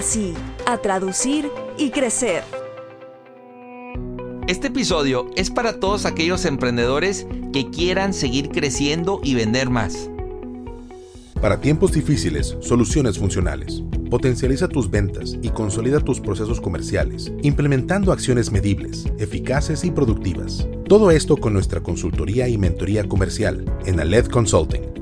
sí, a traducir y crecer. Este episodio es para todos aquellos emprendedores que quieran seguir creciendo y vender más. Para tiempos difíciles, soluciones funcionales. Potencializa tus ventas y consolida tus procesos comerciales, implementando acciones medibles, eficaces y productivas. Todo esto con nuestra consultoría y mentoría comercial en Aled Consulting.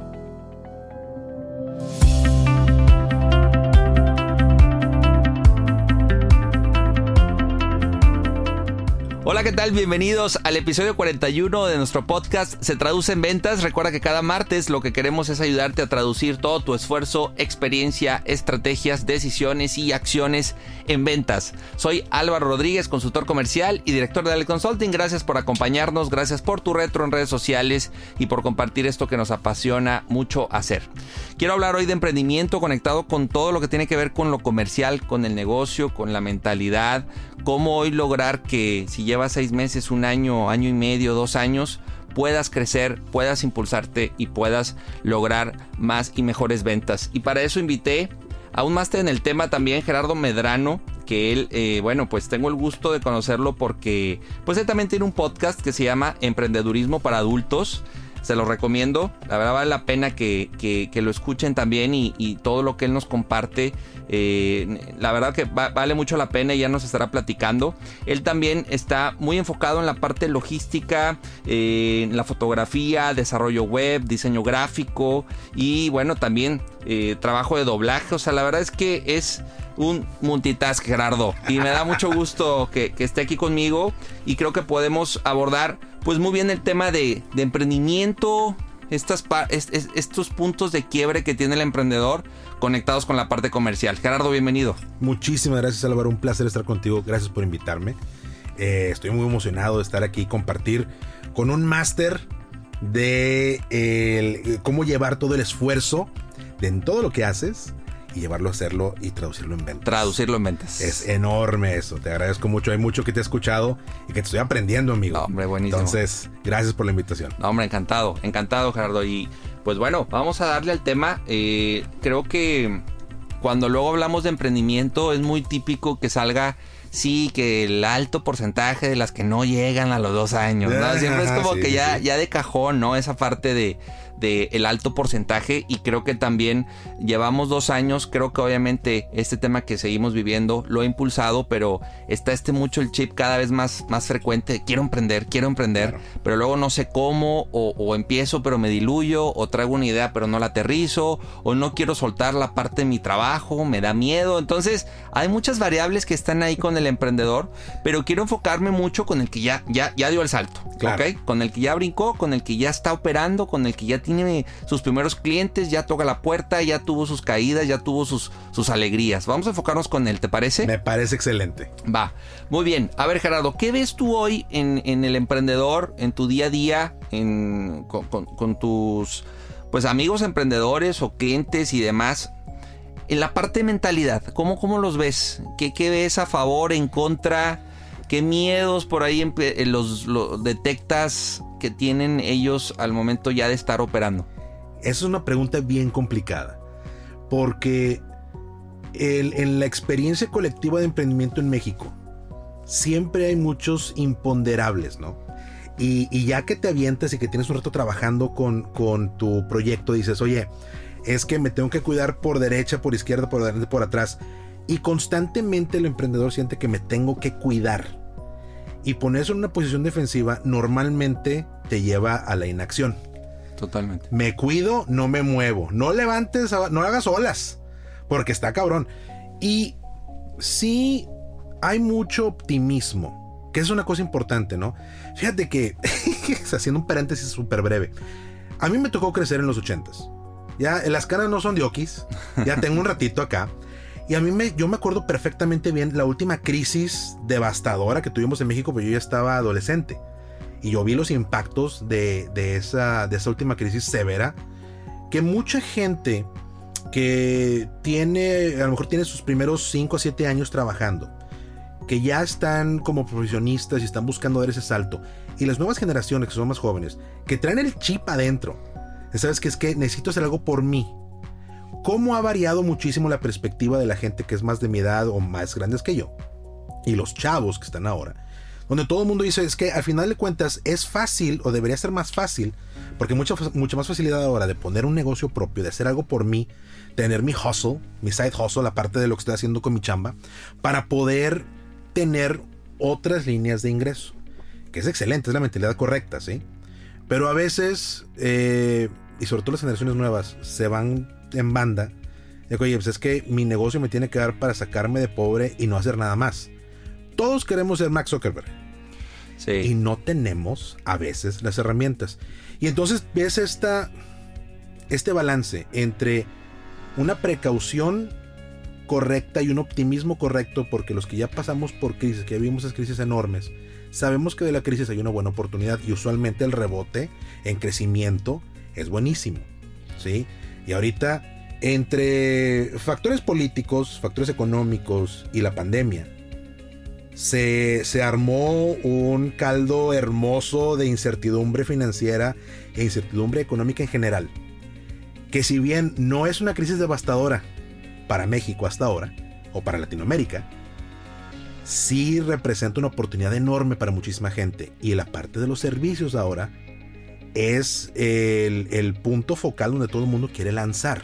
Hola, ¿qué tal? Bienvenidos al episodio 41 de nuestro podcast Se traduce en ventas. Recuerda que cada martes lo que queremos es ayudarte a traducir todo tu esfuerzo, experiencia, estrategias, decisiones y acciones en ventas. Soy Álvaro Rodríguez, consultor comercial y director de Ale Consulting. Gracias por acompañarnos, gracias por tu retro en redes sociales y por compartir esto que nos apasiona mucho hacer. Quiero hablar hoy de emprendimiento conectado con todo lo que tiene que ver con lo comercial, con el negocio, con la mentalidad, cómo hoy lograr que si llevas seis meses, un año, año y medio, dos años, puedas crecer, puedas impulsarte y puedas lograr más y mejores ventas. Y para eso invité a un máster en el tema también, Gerardo Medrano, que él, eh, bueno, pues tengo el gusto de conocerlo porque, pues él también tiene un podcast que se llama Emprendedurismo para Adultos. Se lo recomiendo, la verdad vale la pena que, que, lo escuchen también y, todo lo que él nos comparte. Eh, la verdad que va, vale mucho la pena y ya nos estará platicando. Él también está muy enfocado en la parte logística, eh, en la fotografía, desarrollo web, diseño gráfico y bueno, también eh, trabajo de doblaje. O sea, la verdad es que es un multitask, Gerardo. Y me da mucho gusto que, esté aquí conmigo. Y creo que podemos abordar, pues, muy bien el tema de, emprendimiento. Estos puntos de quiebre que tiene el emprendedor conectados con la parte comercial. Gerardo, bienvenido. Muchísimas gracias, Álvaro. Un placer estar contigo. Gracias por invitarme. Eh, estoy muy emocionado de estar aquí y compartir con un máster de cómo llevar todo el esfuerzo de en todo lo que haces y llevarlo a hacerlo y traducirlo en ventas. Traducirlo en ventas. Es enorme eso. Te agradezco mucho. Hay mucho que te he escuchado y que te estoy aprendiendo, amigo. No, hombre, buenísimo. Entonces, gracias por la invitación. No, hombre, encantado. Encantado, Gerardo. Y pues bueno, vamos a darle al tema. Eh, creo que cuando luego hablamos de emprendimiento es muy típico que salga sí, que el alto porcentaje de las que no llegan a los dos años, ¿no? Siempre es como Sí, que ya, sí. ya de cajón, ¿no? Esa parte de, de el alto porcentaje y creo que también llevamos dos años, creo que obviamente este tema que seguimos viviendo lo ha impulsado, pero está este mucho el chip cada vez más, más frecuente, quiero emprender, quiero emprender, Claro. pero luego no sé cómo, o, o empiezo pero me diluyo, o traigo una idea pero no la aterrizo, o no quiero soltar la parte de mi trabajo, me da miedo, entonces hay muchas variables que están ahí con el emprendedor, pero quiero enfocarme mucho con el que ya, ya, ya dio el salto, Claro. ¿ok? Con el que ya brincó, con el que ya está operando, con el que ya tiene sus primeros clientes, ya toca la puerta, ya tuvo sus caídas, ya tuvo sus, sus alegrías. Vamos a enfocarnos con él, ¿te parece? Me parece excelente. Va, muy bien. A ver, Gerardo, ¿qué ves tú hoy en, en el emprendedor, en tu día a día, en, con, con- con tus pues amigos emprendedores o clientes y demás? En la parte de mentalidad, ¿cómo, cómo los ves? ¿Qué, qué ves a favor, en contra? ¿Qué miedos por ahí eh, los, los detectas que tienen ellos al momento ya de estar operando? Es una pregunta bien complicada. Porque el- en la experiencia colectiva de emprendimiento en México, siempre hay muchos imponderables, ¿no? Y, ya que te avientas y que tienes un rato trabajando con, con tu proyecto, dices, oye, es que me tengo que cuidar por derecha, por izquierda, por adelante, por atrás. Y constantemente el emprendedor siente que me tengo que cuidar. Y ponerse en una posición defensiva normalmente te lleva a la inacción. Totalmente. Me cuido, no me muevo. No levantes, no hagas olas. Porque está cabrón. Y sí hay mucho optimismo que es una cosa importante, ¿no? Fíjate que, haciendo un paréntesis súper breve, a mí me tocó crecer en los ochentas. Ya las caras no son de okis, ya tengo un ratito acá. Y a mí me, yo me acuerdo perfectamente bien la última crisis devastadora que tuvimos en México, porque yo ya estaba adolescente. Y yo vi los impactos de, de, esa, de esa última crisis severa, que mucha gente que tiene, a lo mejor tiene sus primeros 5 a 7 años trabajando, que ya están como profesionistas y están buscando dar ese salto. Y las nuevas generaciones que son más jóvenes, que traen el chip adentro. ¿Sabes que Es que necesito hacer algo por mí. ¿Cómo ha variado muchísimo la perspectiva de la gente que es más de mi edad o más grandes que yo? Y los chavos que están ahora. Donde todo el mundo dice, es que al final de cuentas es fácil o debería ser más fácil, porque mucha, mucha más facilidad ahora de poner un negocio propio, de hacer algo por mí, tener mi hustle, mi side hustle, la parte de lo que estoy haciendo con mi chamba, para poder tener otras líneas de ingreso. Que es excelente, es la mentalidad correcta, ¿sí? Pero a veces, eh, y sobre todo las generaciones nuevas, se van en banda. Digo, oye, pues es que mi negocio me tiene que dar para sacarme de pobre y no hacer nada más. Todos queremos ser Max Zuckerberg. Sí. Y no tenemos a veces las herramientas. Y entonces ves esta, este balance entre una precaución correcta y un optimismo correcto, porque los que ya pasamos por crisis, que ya vimos esas crisis enormes, sabemos que de la crisis hay una buena oportunidad y usualmente el rebote en crecimiento es buenísimo. ¿sí? Y ahorita, entre factores políticos, factores económicos y la pandemia, se, se, armó un caldo hermoso de incertidumbre financiera e incertidumbre económica en general. Que si bien no es una crisis devastadora, para México hasta ahora, o para Latinoamérica, sí representa una oportunidad enorme para muchísima gente. Y la parte de los servicios ahora es el, punto focal donde todo el mundo quiere lanzar.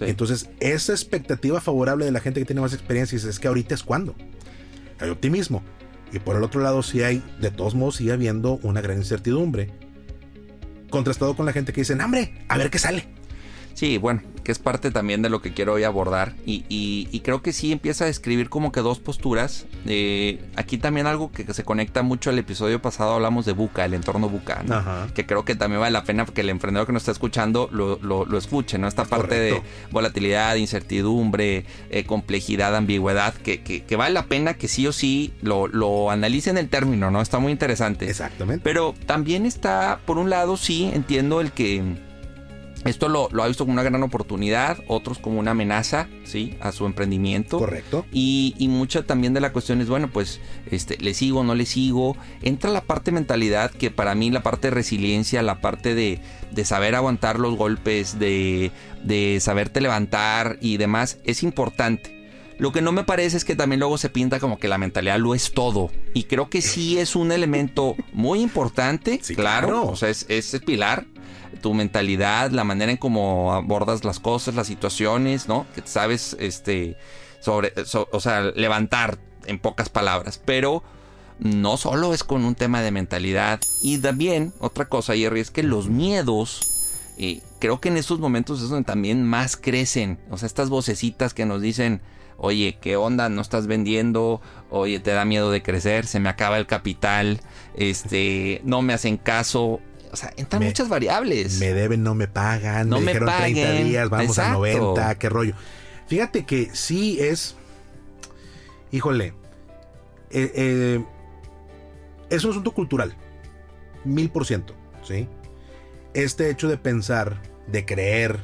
Entonces, esa expectativa favorable de la gente que tiene más experiencia es que ahorita es cuando. Hay optimismo. Y por el otro lado, sí hay, de todos modos, sigue habiendo una gran incertidumbre. Contrastado con la gente que dice, hambre, a ver qué sale. Sí, bueno, que es parte también de lo que quiero hoy abordar. Y, creo que sí empieza a describir como que dos posturas. Eh, aquí también algo que, se conecta mucho al episodio pasado, hablamos de Buca, el entorno Buca, que creo que también vale la pena que el emprendedor que nos está escuchando lo, escuche, ¿no? Esta parte de volatilidad, incertidumbre, eh, complejidad, ambigüedad, que, que, vale la pena que sí o sí lo, lo analicen el término, ¿no? Está muy interesante. Exactamente. Pero también está, por un lado, sí, entiendo el que esto lo, ha visto como una gran oportunidad, otros como una amenaza, ¿sí? A su emprendimiento. Correcto. Y, mucha también de la cuestión es, bueno, pues, este, le sigo, no le sigo. Entra la parte mentalidad, que para mí la parte de resiliencia, la parte de, saber aguantar los golpes, de, de saberte levantar y demás, es importante. Lo que no me parece es que también luego se pinta como que la mentalidad lo es todo. Y creo que sí es un elemento muy importante, claro, O sea, es, es pilar tu mentalidad, la manera en cómo abordas las cosas, las situaciones, ¿no? Que sabes, este, sobre, o sea, levantar en pocas palabras, pero no solo es con un tema de mentalidad. Y también, otra cosa, Jerry, es que los miedos, creo que en estos momentos es donde también más crecen. O sea, estas vocecitas que nos dicen, oye, ¿qué onda? ¿No estás vendiendo? Oye, ¿te da miedo de crecer? Se me acaba el capital. Este, no me hacen caso. O sea, entran muchas variables. Me deben, no me pagan. No me, dijeron 30 días, vamos a 90, qué rollo. Fíjate que sí es. Híjole. Eh, eh, es un asunto cultural. Mil por ciento. ¿Sí? Este hecho de pensar, de creer.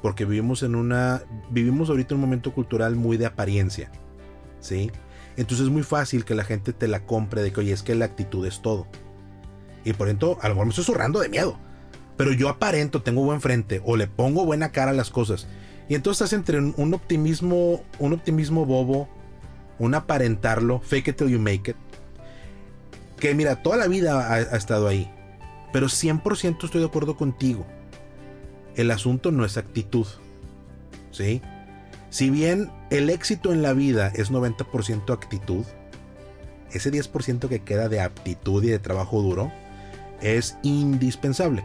Porque vivimos en una. Vivimos ahorita en un momento cultural muy de apariencia. ¿Sí? Entonces es muy fácil que la gente te la compre de que, oye, es que la actitud es todo. Y por ejemplo, a lo mejor me estoy zurrando de miedo. Pero yo aparento, tengo buen frente o le pongo buena cara a las cosas. Y entonces estás entre un optimismo, un optimismo bobo, un aparentarlo, fake it till you make it. que mira, toda la vida ha, estado ahí. Pero 100% estoy de acuerdo contigo. El asunto no es actitud. ¿Sí? Si bien el éxito en la vida es 90% actitud, ese 10% que queda de aptitud y de trabajo duro es indispensable.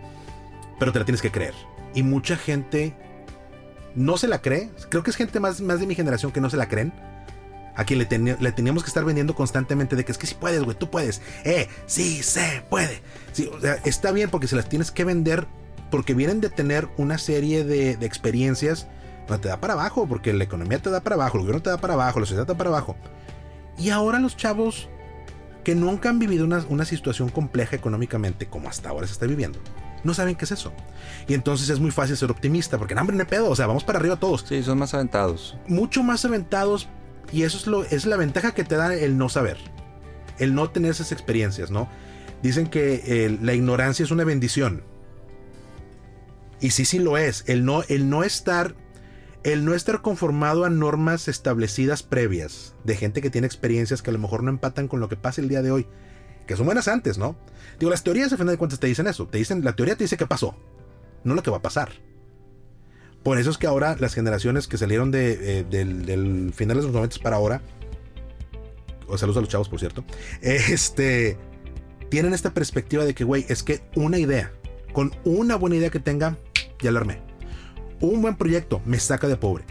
Pero te la tienes que creer. Y mucha gente no se la cree. Creo que es gente más, más de mi generación que no se la creen. A quien le, teníamos que estar vendiendo constantemente de que es que si puedes, güey, tú puedes. Eh, sí se puede. Sí, está bien porque se las tienes que vender porque vienen de tener una serie de, de experiencias donde te da para abajo, porque la economía te da para abajo, el gobierno te da para abajo, la sociedad te da para abajo. Y ahora los chavos que nunca han vivido una, una situación compleja económicamente como hasta ahora se está viviendo, no saben qué es eso. Y entonces es muy fácil ser optimista, porque hambre no hay pedo, o sea, vamos para arriba todos. Sí, son más aventados. Mucho más aventados, y eso es, lo, es la ventaja que te da el no saber, el no tener esas experiencias, ¿no? Dicen que el, la ignorancia es una bendición. Y sí, sí lo es. El no, el no estar. El no estar conformado a normas establecidas previas de gente que tiene experiencias que a lo mejor no empatan con lo que pasa el día de hoy. Que son buenas antes, ¿no? Digo, las teorías al final de cuentas te dicen eso. Te dicen, la teoría te dice qué pasó, no lo que va a pasar. Por eso es que ahora las generaciones que salieron de, eh, del, final de los 90 para ahora, o saludos a los chavos, por cierto, este, tienen esta perspectiva de que, güey, es que una idea, con una buena idea que tenga, ya la armé. Un buen proyecto me saca de pobre.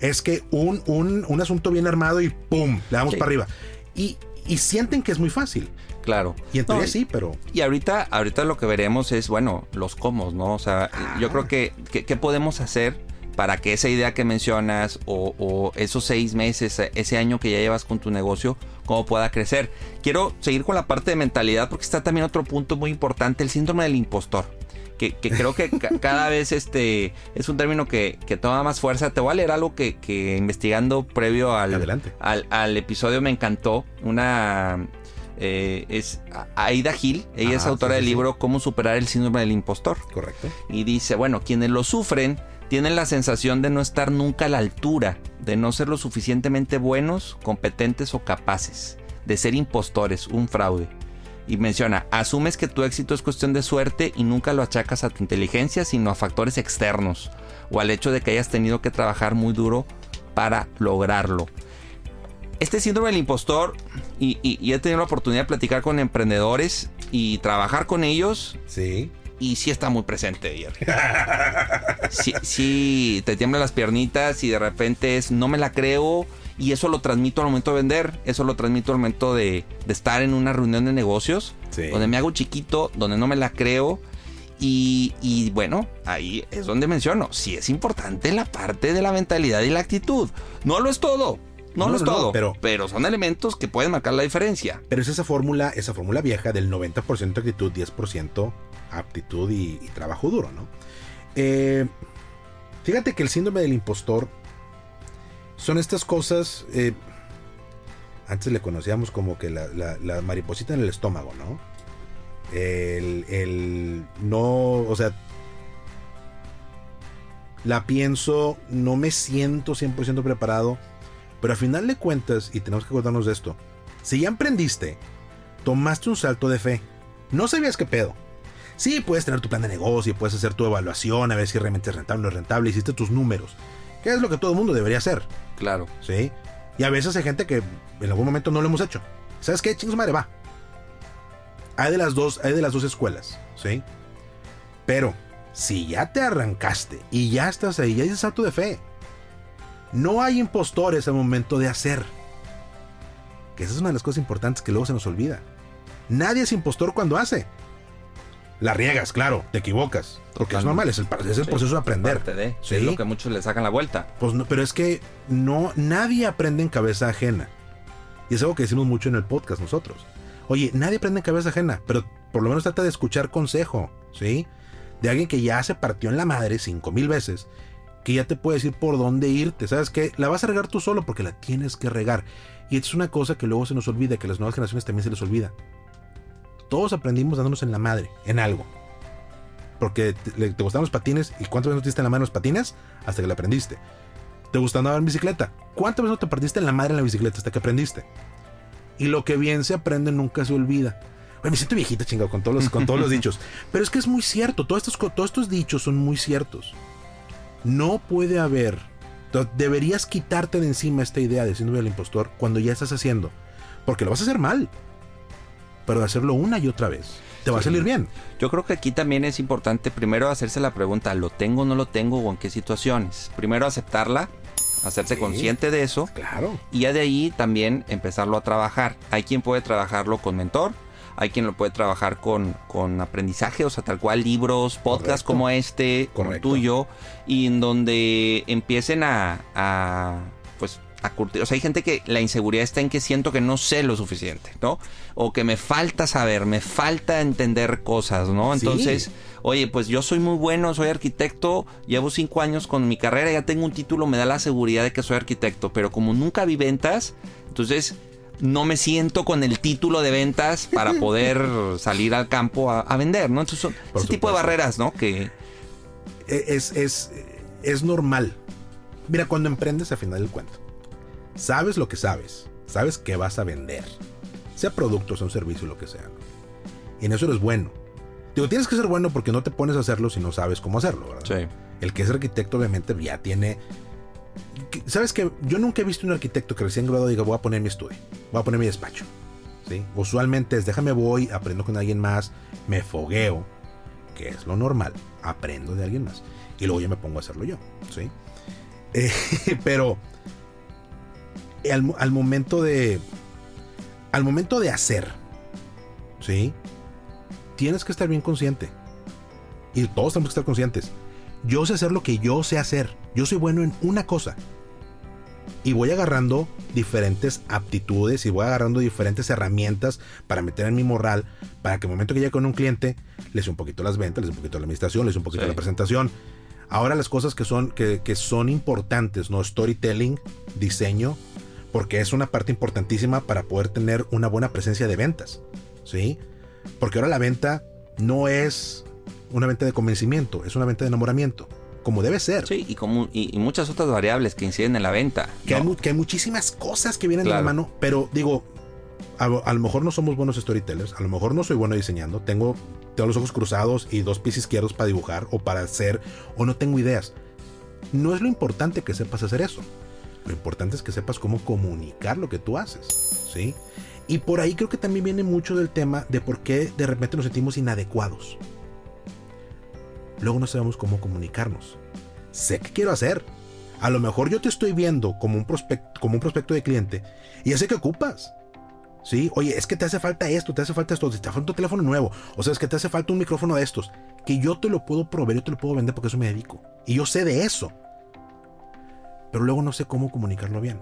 Es que un, un, un asunto bien armado y ¡pum! Le damos sí. para arriba. Y, y, sienten que es muy fácil. Claro. Y en teoría no, sí, pero. Y ahorita, ahorita lo que veremos es, bueno, los cómo, ¿no? O sea, ah. yo creo que, que, ¿qué podemos hacer para que esa idea que mencionas o, o, esos seis meses, ese año que ya llevas con tu negocio, cómo pueda crecer? Quiero seguir con la parte de mentalidad porque está también otro punto muy importante, el síndrome del impostor. Que, que, creo que cada vez este es un término que, que, toma más fuerza. Te voy a leer algo que, que investigando previo al, al, al, episodio me encantó. Una eh, es Aida Gil, ella ah, es autora sí, del sí, libro Cómo superar el síndrome del impostor. Correcto. Y dice, bueno, quienes lo sufren tienen la sensación de no estar nunca a la altura, de no ser lo suficientemente buenos, competentes o capaces, de ser impostores, un fraude y menciona, asumes que tu éxito es cuestión de suerte y nunca lo achacas a tu inteligencia, sino a factores externos o al hecho de que hayas tenido que trabajar muy duro para lograrlo. Este síndrome del impostor, y, y, y he tenido la oportunidad de platicar con emprendedores y trabajar con ellos. Sí. Y sí está muy presente, Jerry. sí, sí, te tiemblan las piernitas y de repente es, no me la creo, y eso lo transmito al momento de vender, eso lo transmito al momento de, de estar en una reunión de negocios, sí. donde me hago chiquito, donde no me la creo. Y, y, bueno, ahí es donde menciono, sí es importante la parte de la mentalidad y la actitud. No lo es todo, no, no, lo es no, todo, pero, pero son elementos que pueden marcar la diferencia. Pero es esa fórmula, esa fórmula vieja del 90% actitud, 10% aptitud y, y, trabajo duro, ¿no? Eh, fíjate que el síndrome del impostor son estas cosas. Eh, antes le conocíamos como que la, la, mariposita en el estómago, ¿no? El, el. No. O sea. La pienso. No me siento 100% preparado. Pero a final de cuentas, y tenemos que acordarnos de esto. Si ya emprendiste, tomaste un salto de fe. No sabías qué pedo. Sí, puedes tener tu plan de negocio, puedes hacer tu evaluación, a ver si realmente es rentable o no es rentable, hiciste tus números. Que es lo que todo el mundo debería hacer. Claro. Sí. Y a veces hay gente que en algún momento no lo hemos hecho. ¿Sabes qué? Chingos madre, va. Hay de las dos, hay de las dos escuelas, ¿sí? Pero si ya te arrancaste y ya estás ahí, ya dices salto de fe. No hay impostores al momento de hacer. Que esa es una de las cosas importantes que luego se nos olvida. Nadie es impostor cuando hace. La riegas, claro, te equivocas. Porque es normal, es el, es el sí, proceso de aprender. De, ¿sí? Es lo que muchos le sacan la vuelta. Pues no, pero es que no, nadie aprende en cabeza ajena. Y es algo que decimos mucho en el podcast nosotros. Oye, nadie aprende en cabeza ajena, pero por lo menos trata de escuchar consejo, ¿sí? De alguien que ya se partió en la madre cinco mil veces, que ya te puede decir por dónde irte. ¿Sabes qué? La vas a regar tú solo porque la tienes que regar. Y es una cosa que luego se nos olvida, que a las nuevas generaciones también se les olvida. Todos aprendimos dándonos en la madre, en algo. Porque te, te gustaban los patines y cuántas veces no te diste en la madre los patines hasta que la aprendiste. ¿Te gusta andar en bicicleta? ¿Cuántas veces no te partiste en la madre en la bicicleta hasta que aprendiste? Y lo que bien se aprende nunca se olvida. me siento viejita, chingado, con todos los, con todos los dichos. Pero es que es muy cierto. Todos estos, todos estos dichos son muy ciertos. No puede haber. Deberías quitarte de encima esta idea de síndrome del impostor cuando ya estás haciendo. Porque lo vas a hacer mal. Pero de hacerlo una y otra vez. Te va a salir bien. Yo creo que aquí también es importante primero hacerse la pregunta, ¿lo tengo o no lo tengo o en qué situaciones? Primero aceptarla, hacerse consciente de eso. Claro. Y ya de ahí también empezarlo a trabajar. Hay quien puede trabajarlo con mentor, hay quien lo puede trabajar con, con aprendizaje, o sea, tal cual libros, podcasts como este, como tuyo, y en donde empiecen a, a a curtir. O sea, hay gente que la inseguridad está en que siento que no sé lo suficiente, ¿no? O que me falta saber, me falta entender cosas, ¿no? Entonces, oye, pues yo soy muy bueno, soy arquitecto, llevo cinco años con mi carrera, ya tengo un título, me da la seguridad de que soy arquitecto, pero como nunca vi ventas, entonces no me siento con el título de ventas para poder salir al campo a, vender, ¿no? Entonces, son ese tipo de barreras, ¿no? Que... E, es, es, es normal. Mira, cuando emprendes, al final del cuento, sabes lo que sabes, sabes que vas a vender, sea producto, sea un servicio, lo que sea. Y en eso eres bueno. Digo, tienes que ser bueno porque no te pones a hacerlo si no sabes cómo hacerlo, ¿verdad? Sí. El que es arquitecto, obviamente, ya tiene ¿Sabes que Yo nunca he visto un arquitecto que recién graduado diga, voy a poner mi estudio, voy a poner mi despacho. ¿sí? Usualmente es, déjame voy, aprendo con alguien más, me fogueo, que es lo normal, aprendo de alguien más. Y luego ya me pongo a hacerlo yo. ¿sí? Eh, pero al, al, momento de... Al momento de hacer, ¿sí? Tienes que estar bien consciente. Y todos tenemos que estar conscientes. Yo sé hacer lo que yo sé hacer. Yo soy bueno en una cosa. Y voy agarrando diferentes aptitudes y voy agarrando diferentes herramientas para meter en mi moral, para que el momento que llegue con un cliente, les un poquito las ventas, les un poquito la administración, les un poquito la presentación. Ahora las cosas que son, que, que son importantes, ¿no? Storytelling, diseño, porque es una parte importantísima para poder tener una buena presencia de ventas. ¿Sí? Porque ahora la venta no es una venta de convencimiento, es una venta de enamoramiento como debe ser. Sí, y, como, y, muchas otras variables que inciden en la venta. Que, hay, que hay, muchísimas cosas que vienen de la mano, pero digo, a, lo mejor no somos buenos storytellers, a lo mejor no soy bueno diseñando, tengo, tengo los ojos cruzados y dos pies izquierdos para dibujar o para hacer, o no tengo ideas. No es lo importante que sepas hacer eso. Lo importante es que sepas cómo comunicar lo que tú haces, ¿sí? Y por ahí creo que también viene mucho del tema de por qué de repente nos sentimos inadecuados luego no sabemos cómo comunicarnos. Sé qué quiero hacer. A lo mejor yo te estoy viendo como un, prospecto, como un prospecto de cliente y ya sé que ocupas. Sí, oye, es que te hace falta esto, te hace falta esto, te hace falta un teléfono nuevo, o sea, es que te hace falta un micrófono de estos, que yo te lo puedo proveer, yo te lo puedo vender porque eso me dedico. Y yo sé de eso. Pero luego no sé cómo comunicarlo bien.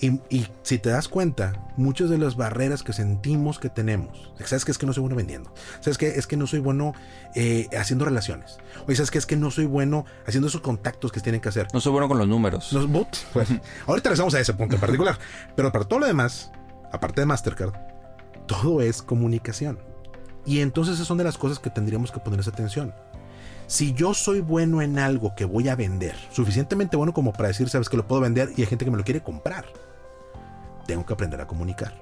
Y, si te das cuenta, muchas de las barreras que sentimos que tenemos, ¿sabes que es que no soy bueno vendiendo? ¿Sabes que es que no soy bueno eh, haciendo relaciones? Oye, ¿sabes que es que no soy bueno haciendo esos contactos que tienen que hacer? No soy bueno con los números. Los bots. Pues, ahorita regresamos a ese punto en particular. Pero para todo lo demás, aparte de Mastercard, todo es comunicación. Y entonces esas son de las cosas que tendríamos que ponerles atención. Si yo soy bueno en algo que voy a vender, suficientemente bueno como para decir, sabes que lo puedo vender y hay gente que me lo quiere comprar tengo que aprender a comunicar.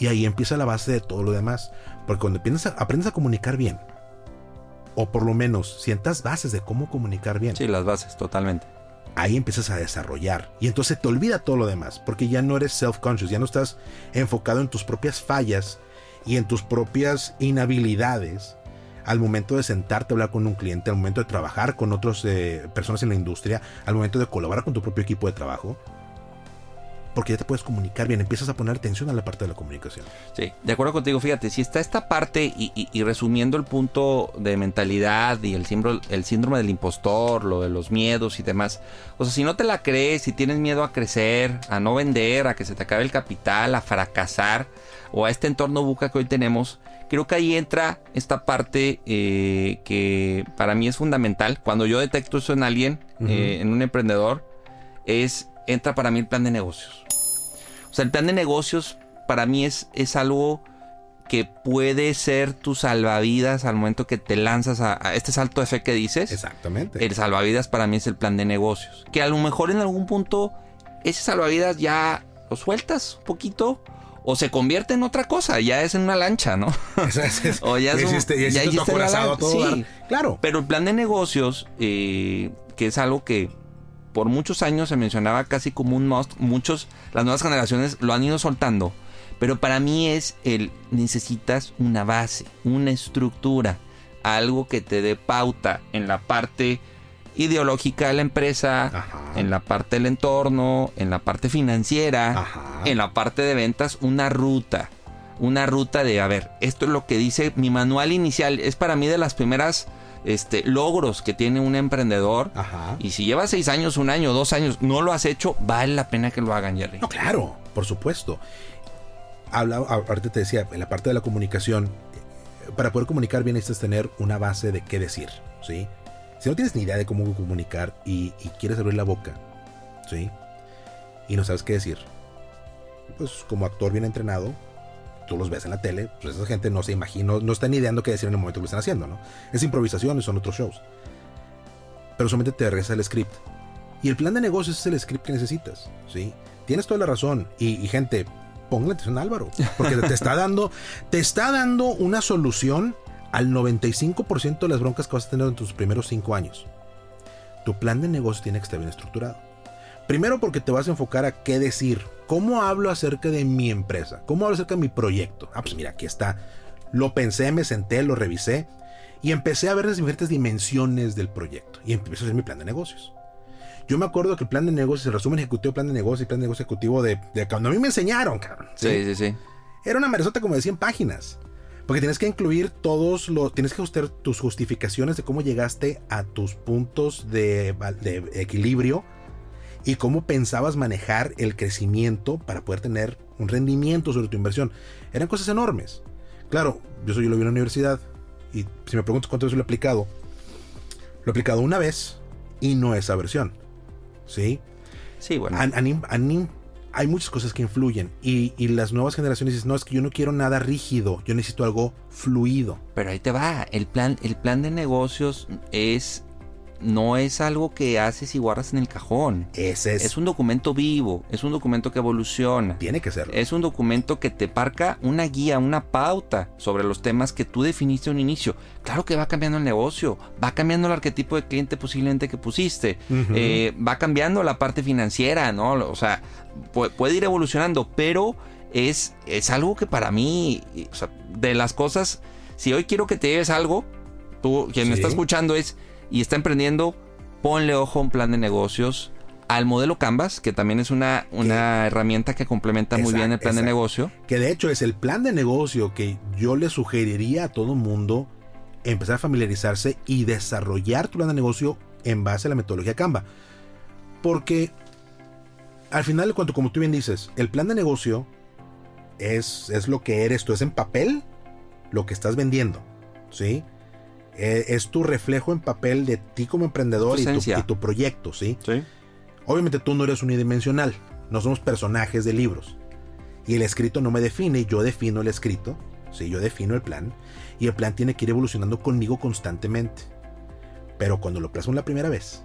Y ahí empieza la base de todo lo demás. Porque cuando aprendes a, aprendes a comunicar bien, o por lo menos sientas bases de cómo comunicar bien. Sí, las bases, totalmente. Ahí empiezas a desarrollar. Y entonces te olvida todo lo demás. Porque ya no eres self-conscious, ya no estás enfocado en tus propias fallas y en tus propias inhabilidades al momento de sentarte a hablar con un cliente, al momento de trabajar con otras eh, personas en la industria, al momento de colaborar con tu propio equipo de trabajo porque ya te puedes comunicar bien, empiezas a poner atención a la parte de la comunicación. Sí, de acuerdo contigo, fíjate, si está esta parte y, resumiendo el punto de mentalidad y el síndrome, el síndrome del impostor, lo de los miedos y demás, o sea, si no te la crees, si tienes miedo a crecer, a no vender, a que se te acabe el capital, a fracasar o a este entorno buca que hoy tenemos, creo que ahí entra esta parte eh, que para mí es fundamental. Cuando yo detecto eso en alguien, eh, en un emprendedor, es entra para mí el plan de negocios. O sea, el plan de negocios para mí es, es algo que puede ser tu salvavidas al momento que te lanzas a, este salto de fe que dices. Exactamente. El salvavidas para mí es el plan de negocios. Que a lo mejor en algún punto ese salvavidas ya lo sueltas un poquito o se convierte en otra cosa, ya es en una lancha, ¿no? o ya es un, ya, ya todo sí. Claro. Pero el plan de negocios, eh, que es algo que por muchos años se mencionaba casi como un must, muchos, las nuevas generaciones lo han ido soltando. Pero para mí es el necesitas una base, una estructura, algo que te dé pauta en la parte ideológica de la empresa, en la parte del entorno, en la parte financiera, en la parte de ventas, una ruta. Una ruta de, a ver, esto es lo que dice mi manual inicial. Es para mí de las primeras este, logros que tiene un emprendedor. Y si lleva seis años, un año, dos años, no lo has hecho, vale la pena que lo hagan, Jerry. No, claro, por supuesto habla, ahorita te decía, en la parte de la comunicación, para poder comunicar bien necesitas tener una base de qué decir, ¿sí? Si no tienes ni idea de cómo comunicar y, quieres abrir la boca, ¿sí? Y no sabes qué decir, pues como actor bien entrenado, tú los ves en la tele, pues esa gente no se imagina, no, está ni ideando qué decir en el momento que lo están haciendo, ¿no? Es improvisación y son otros shows. Pero solamente te regresa el script. Y el plan de negocios es el script que necesitas, ¿sí? Tienes toda la razón. y gente, ponle atención Álvaro, porque te está dando, te está dando una solución al 95% de las broncas que vas a tener en tus primeros 5 años. Tu plan de negocio tiene que estar bien estructurado. Primero porque te vas a enfocar a qué decir, cómo hablo acerca de mi empresa, cómo hablo acerca de mi proyecto. Ah, pues mira, aquí está. Lo pensé, me senté, lo revisé y empecé a ver las diferentes dimensiones del proyecto y empecé a hacer mi plan de negocios. Yo me acuerdo que el plan de negocios, el resumen ejecutivo, plan de negocios y plan de negocio ejecutivo de, cuando a mí me enseñaron, cabrón. ¿sí? sí, sí, Era una meresota como de 100 páginas. Porque tienes que incluir todos los. Tienes que ajustar tus justificaciones de cómo llegaste a tus puntos de, de equilibrio y cómo pensabas manejar el crecimiento para poder tener un rendimiento sobre tu inversión. Eran cosas enormes. Claro, yo soy yo lo vi en la universidad y si me preguntas cuánto veces lo he aplicado, lo he aplicado una vez y no esa versión. ¿sí? Sí, bueno. Hay muchas cosas que influyen y, y, las nuevas generaciones dicen, no, es que yo no quiero nada rígido, yo necesito algo fluido. Pero ahí te va, el plan, el plan de negocios es no es algo que haces y guardas en el cajón. es. Es un documento vivo, es un documento que evoluciona. Tiene que ser. Es un documento que te parca una guía, una pauta sobre los temas que tú definiste a un inicio. Claro que va cambiando el negocio, va cambiando el arquetipo de cliente posiblemente que pusiste, eh, va cambiando la parte financiera, ¿no? O sea, puede, ir evolucionando, pero es, es algo que para mí, o sea, de las cosas, si hoy quiero que te lleves algo, tú, quien me está escuchando es y está emprendiendo, ponle ojo a un plan de negocios, al modelo Canvas, que también es una, una herramienta que complementa muy bien el plan de negocio. Que de hecho es el plan de negocio que yo le sugeriría a todo mundo empezar a familiarizarse y desarrollar tu plan de negocio en base a la metodología Canva. Porque al final de cuanto, como tú bien dices, el plan de negocio es, es lo que eres tú, es en papel lo que estás vendiendo. ¿Sí? Eh, es tu reflejo en papel de ti como emprendedor y tu, proyecto, ¿sí? Sí. Obviamente tú no eres unidimensional, no somos personajes de libros. Y el escrito no me define, yo defino el escrito, ¿sí? Yo defino el plan y el plan tiene que ir evolucionando conmigo constantemente. Pero cuando lo plasmo la primera vez,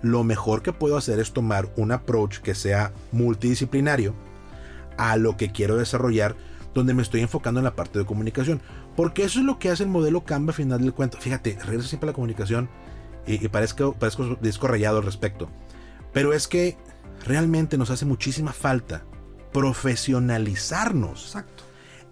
lo mejor que puedo hacer es tomar un approach que sea multidisciplinario a lo que quiero desarrollar donde me estoy enfocando en la parte de comunicación. Porque eso es lo que hace el modelo Canva al final del cuento. Fíjate, regreso siempre a la comunicación y, parezco, parezco disco rayado al respecto. Pero es que realmente nos hace muchísima falta profesionalizarnos. Exacto.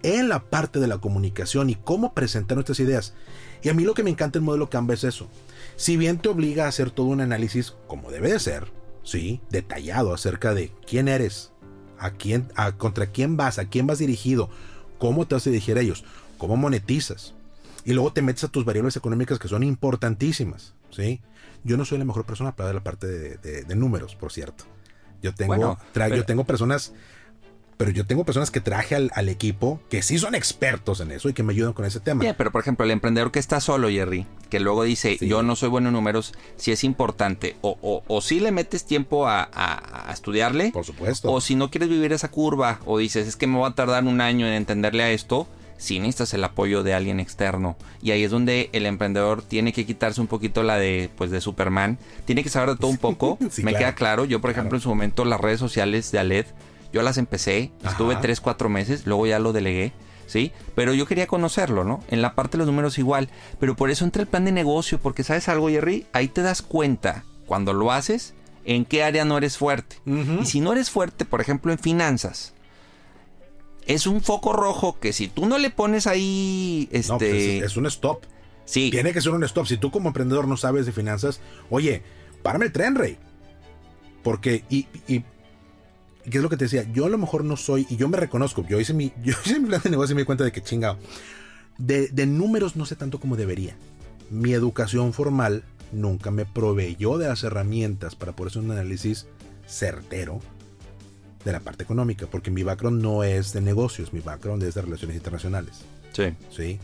En la parte de la comunicación y cómo presentar nuestras ideas. Y a mí lo que me encanta el modelo Canva es eso. Si bien te obliga a hacer todo un análisis, como debe de ser, sí, detallado acerca de quién eres, a quién, a, contra quién vas, a quién vas dirigido, cómo te vas a dirigir a ellos, cómo monetizas. Y luego te metes a tus variables económicas que son importantísimas, ¿sí? Yo no soy la mejor persona para la parte de, números, por cierto. Yo tengo, yo tengo personas pero yo tengo personas que traje al, equipo que sí son expertos en eso y que me ayudan con ese tema. pero por ejemplo, el emprendedor que está solo, Jerry, que luego dice, yo no soy bueno en números, si es importante, o, o, si le metes tiempo a, estudiarle, por supuesto. O si no quieres vivir esa curva, o dices, es que me va a tardar un año en entenderle a esto, si necesitas el apoyo de alguien externo. Y ahí es donde el emprendedor tiene que quitarse un poquito la de, pues, de Superman. Tiene que saber de todo un poco. me queda claro. Yo, por ejemplo, en su momento, las redes sociales de Aled Yo las empecé, estuve Ajá. 3, 4 meses, luego ya lo delegué. ¿Sí? Pero yo quería conocerlo, ¿no? En la parte de los números igual. Pero por eso entra el plan de negocio, porque sabes algo, Jerry, ahí te das cuenta cuando lo haces en qué área no eres fuerte. Y si no eres fuerte, por ejemplo, en finanzas, es un foco rojo que si tú no le pones ahí, este, No, pues es, es un stop. sí, Tiene que ser un stop. Si tú como emprendedor no sabes de finanzas, oye, párame el tren, rey. Porque, y, y- ¿qué es lo que te decía? Yo a lo mejor no soy, y yo me reconozco, yo hice mi, yo hice mi plan de negocio y me di cuenta de que chingado. De, de números no sé tanto como debería. Mi educación formal nunca me proveyó de las herramientas para poder hacer un análisis certero de la parte económica, porque mi background no es de negocios, mi background es de relaciones internacionales. sí, ¿sí?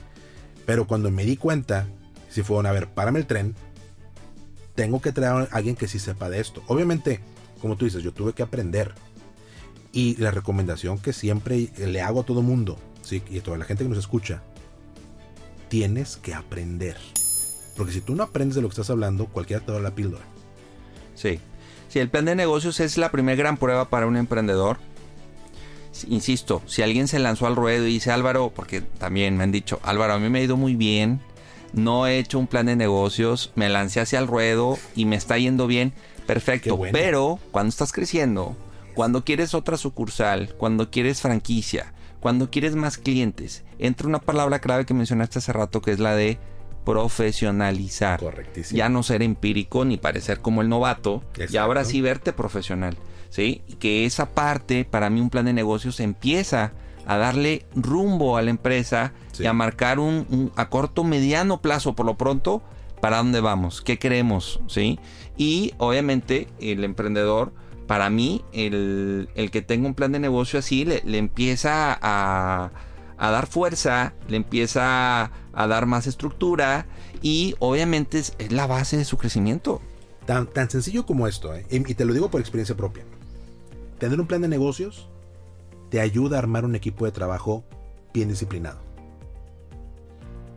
Pero cuando me di cuenta, si fueron a ver, párame el tren, tengo que traer a alguien que sí sepa de esto. Obviamente, como tú dices, yo tuve que aprender. Y la recomendación que siempre le hago a todo mundo, ¿sí? y a toda la gente que nos escucha, tienes que aprender. Porque si tú no aprendes de lo que estás hablando, cualquiera te da la píldora. sí. Sí, el plan de negocios es la primera gran prueba para un emprendedor. Insisto, si alguien se lanzó al ruedo y dice Álvaro, porque también me han dicho, Álvaro, a mí me ha ido muy bien, no he hecho un plan de negocios, me lancé hacia el ruedo y me está yendo bien, perfecto. bueno. Pero cuando estás creciendo, cuando quieres otra sucursal, cuando quieres franquicia, cuando quieres más clientes, entra una palabra clave que mencionaste hace rato que es la de profesionalizar. Correctísimo. Ya no ser empírico ni parecer como el novato. Y ahora sí verte profesional. ¿Sí? Que esa parte, para mí, un plan de negocios empieza a darle rumbo a la empresa Sí. y a marcar un, un- a corto, mediano plazo, por lo pronto, para dónde vamos, qué queremos, ¿sí? Y obviamente el emprendedor, para mí, el, el que tenga un plan de negocio así, le, le empieza a, a dar fuerza, le empieza a dar más estructura y obviamente es, es la base de su crecimiento. Tan, tan sencillo como esto, ¿eh? y te lo digo por experiencia propia. Tener un plan de negocios te ayuda a armar un equipo de trabajo bien disciplinado.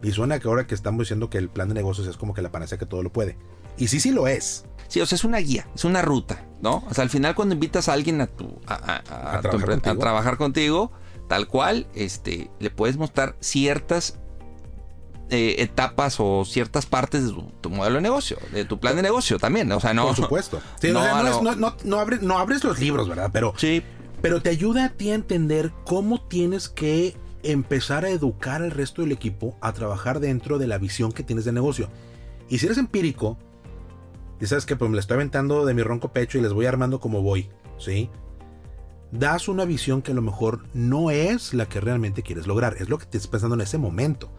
Y suena que ahora que estamos diciendo que el plan de negocios es como que la panacea que todo lo puede. Y sí, sí lo es. Sí, o sea, es una guía, es una ruta, ¿no? O sea, al final cuando invitas a alguien a tu a, a- a A tu trabajar empre- a contigo. trabajar contigo, tal cual, este, le puedes mostrar ciertas eh, etapas o ciertas partes de tu, tu modelo de negocio, de tu plan de negocio también, o sea, no. Por supuesto. Sí, No, o sea, no, es- no. no- no- no abres, no abres los libros, ¿verdad? Pero, Sí, pero te ayuda a ti a entender cómo tienes que empezar a educar al resto del equipo a trabajar dentro de la visión que tienes de negocio. Y si eres empírico, y sabes que pues me la estoy aventando de mi ronco pecho y les voy armando como voy, ¿sí? Das una visión que a lo mejor no es la que realmente quieres lograr, es lo que te estás pensando en ese momento.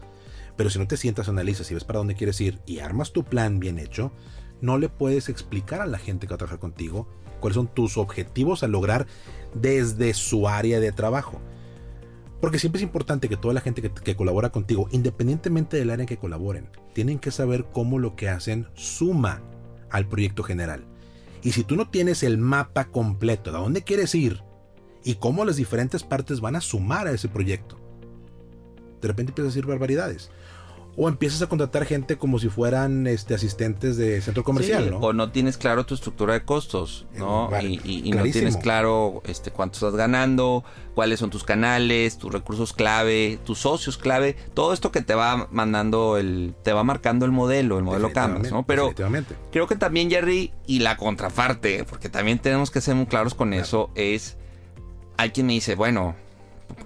Pero si no te sientas, analizas y ves para dónde quieres ir y armas tu plan bien hecho, no le puedes explicar a la gente que va a trabajar contigo cuáles son tus objetivos a lograr desde su área de trabajo. Porque siempre es importante que toda la gente que, colabora contigo, independientemente del área en que colaboren, tienen que saber cómo lo que hacen suma al proyecto general. Y si tú no tienes el mapa completo de a dónde quieres ir y cómo las diferentes partes van a sumar a ese proyecto, de repente empiezas a decir barbaridades. O empiezas a contratar gente como si fueran este, asistentes de centro comercial, Sí, ¿no? O no tienes claro tu estructura de costos, ¿no? Eh, vale, y y- y no tienes claro este, cuánto estás ganando, cuáles son tus canales, tus recursos clave, tus socios clave, todo esto que te va mandando el, te va marcando el modelo, el modelo Canvas, ¿no? Pero creo que también Jerry y la contraparte, porque también tenemos que ser muy claros con eso, es hay quien me dice, bueno,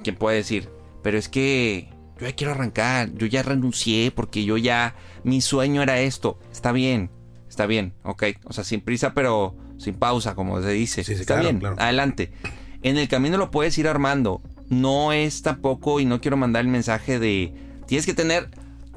¿quién puede decir? Pero es que yo ya quiero arrancar, yo ya renuncié porque yo ya, mi sueño era esto. Está bien, está bien, ok. O sea, sin prisa, pero sin pausa, como se dice. Sí, sí, está claro, bien, claro. adelante. En el camino lo puedes ir armando. No es tampoco, y no quiero mandar el mensaje de, tienes que tener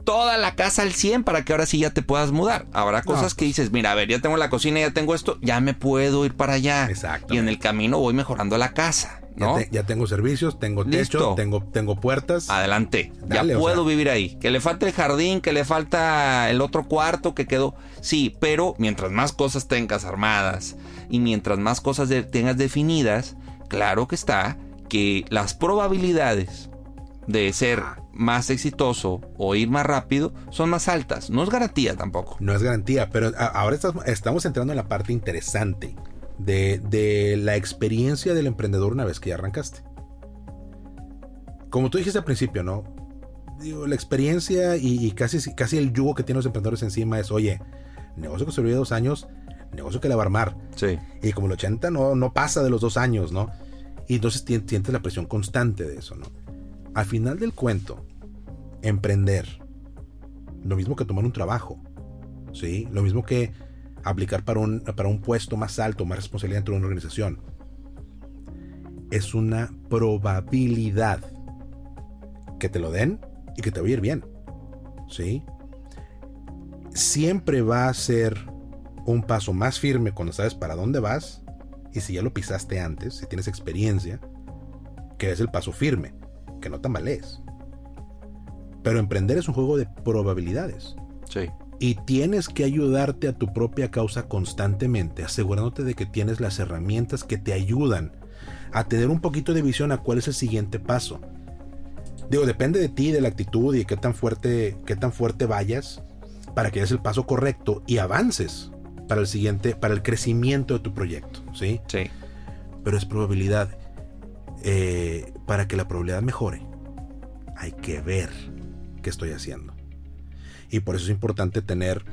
toda la casa al 100 para que ahora sí ya te puedas mudar. Habrá cosas que pues. dices, mira, a ver, ya tengo la cocina, ya tengo esto, ya me puedo ir para allá. Exactamente. Y en el camino voy mejorando la casa, ¿no? Ya, te- ya tengo servicios, tengo techo, Listo. tengo, tengo puertas. Adelante. Dale, ya puedo sea. vivir ahí. Que le falta el jardín, que le falta el otro cuarto que quedó. Sí, pero mientras más cosas tengas armadas y mientras más cosas de- tengas definidas, claro que está que las probabilidades de ser más exitoso o ir más rápido son más altas. No es garantía tampoco. No es garantía, pero ahora estamos entrando en la parte interesante de, la experiencia del emprendedor una vez que ya arrancaste. Como tú dijiste al principio, ¿no? Digo, la experiencia y, casi, casi el yugo que tienen los emprendedores encima es, oye, negocio que sobrevive dos años, negocio que le va a armar. Sí. Y como el 80 no, no pasa de los dos años, ¿no? Y entonces sientes la presión constante de eso, ¿no? Al final del cuento, emprender, lo mismo que tomar un trabajo, ¿sí? Lo mismo que aplicar para un, para un puesto más alto, más responsabilidad dentro de una organización. Es una probabilidad que te lo den y que te va a ir bien. ¿Sí? Siempre va a ser un paso más firme cuando sabes para dónde vas y si ya lo pisaste antes, si tienes experiencia, que es el paso firme, que no tambalees. Pero emprender es un juego de probabilidades. Sí y tienes que ayudarte a tu propia causa constantemente, asegurándote de que tienes las herramientas que te ayudan a tener un poquito de visión a cuál es el siguiente paso. Digo, depende de ti, de la actitud y qué tan fuerte, qué tan fuerte vayas para que des el paso correcto y avances para el siguiente, para el crecimiento de tu proyecto, ¿sí? Sí. Pero es probabilidad. Eh, para que la probabilidad mejore, hay que ver qué estoy haciendo. Y por eso es importante tener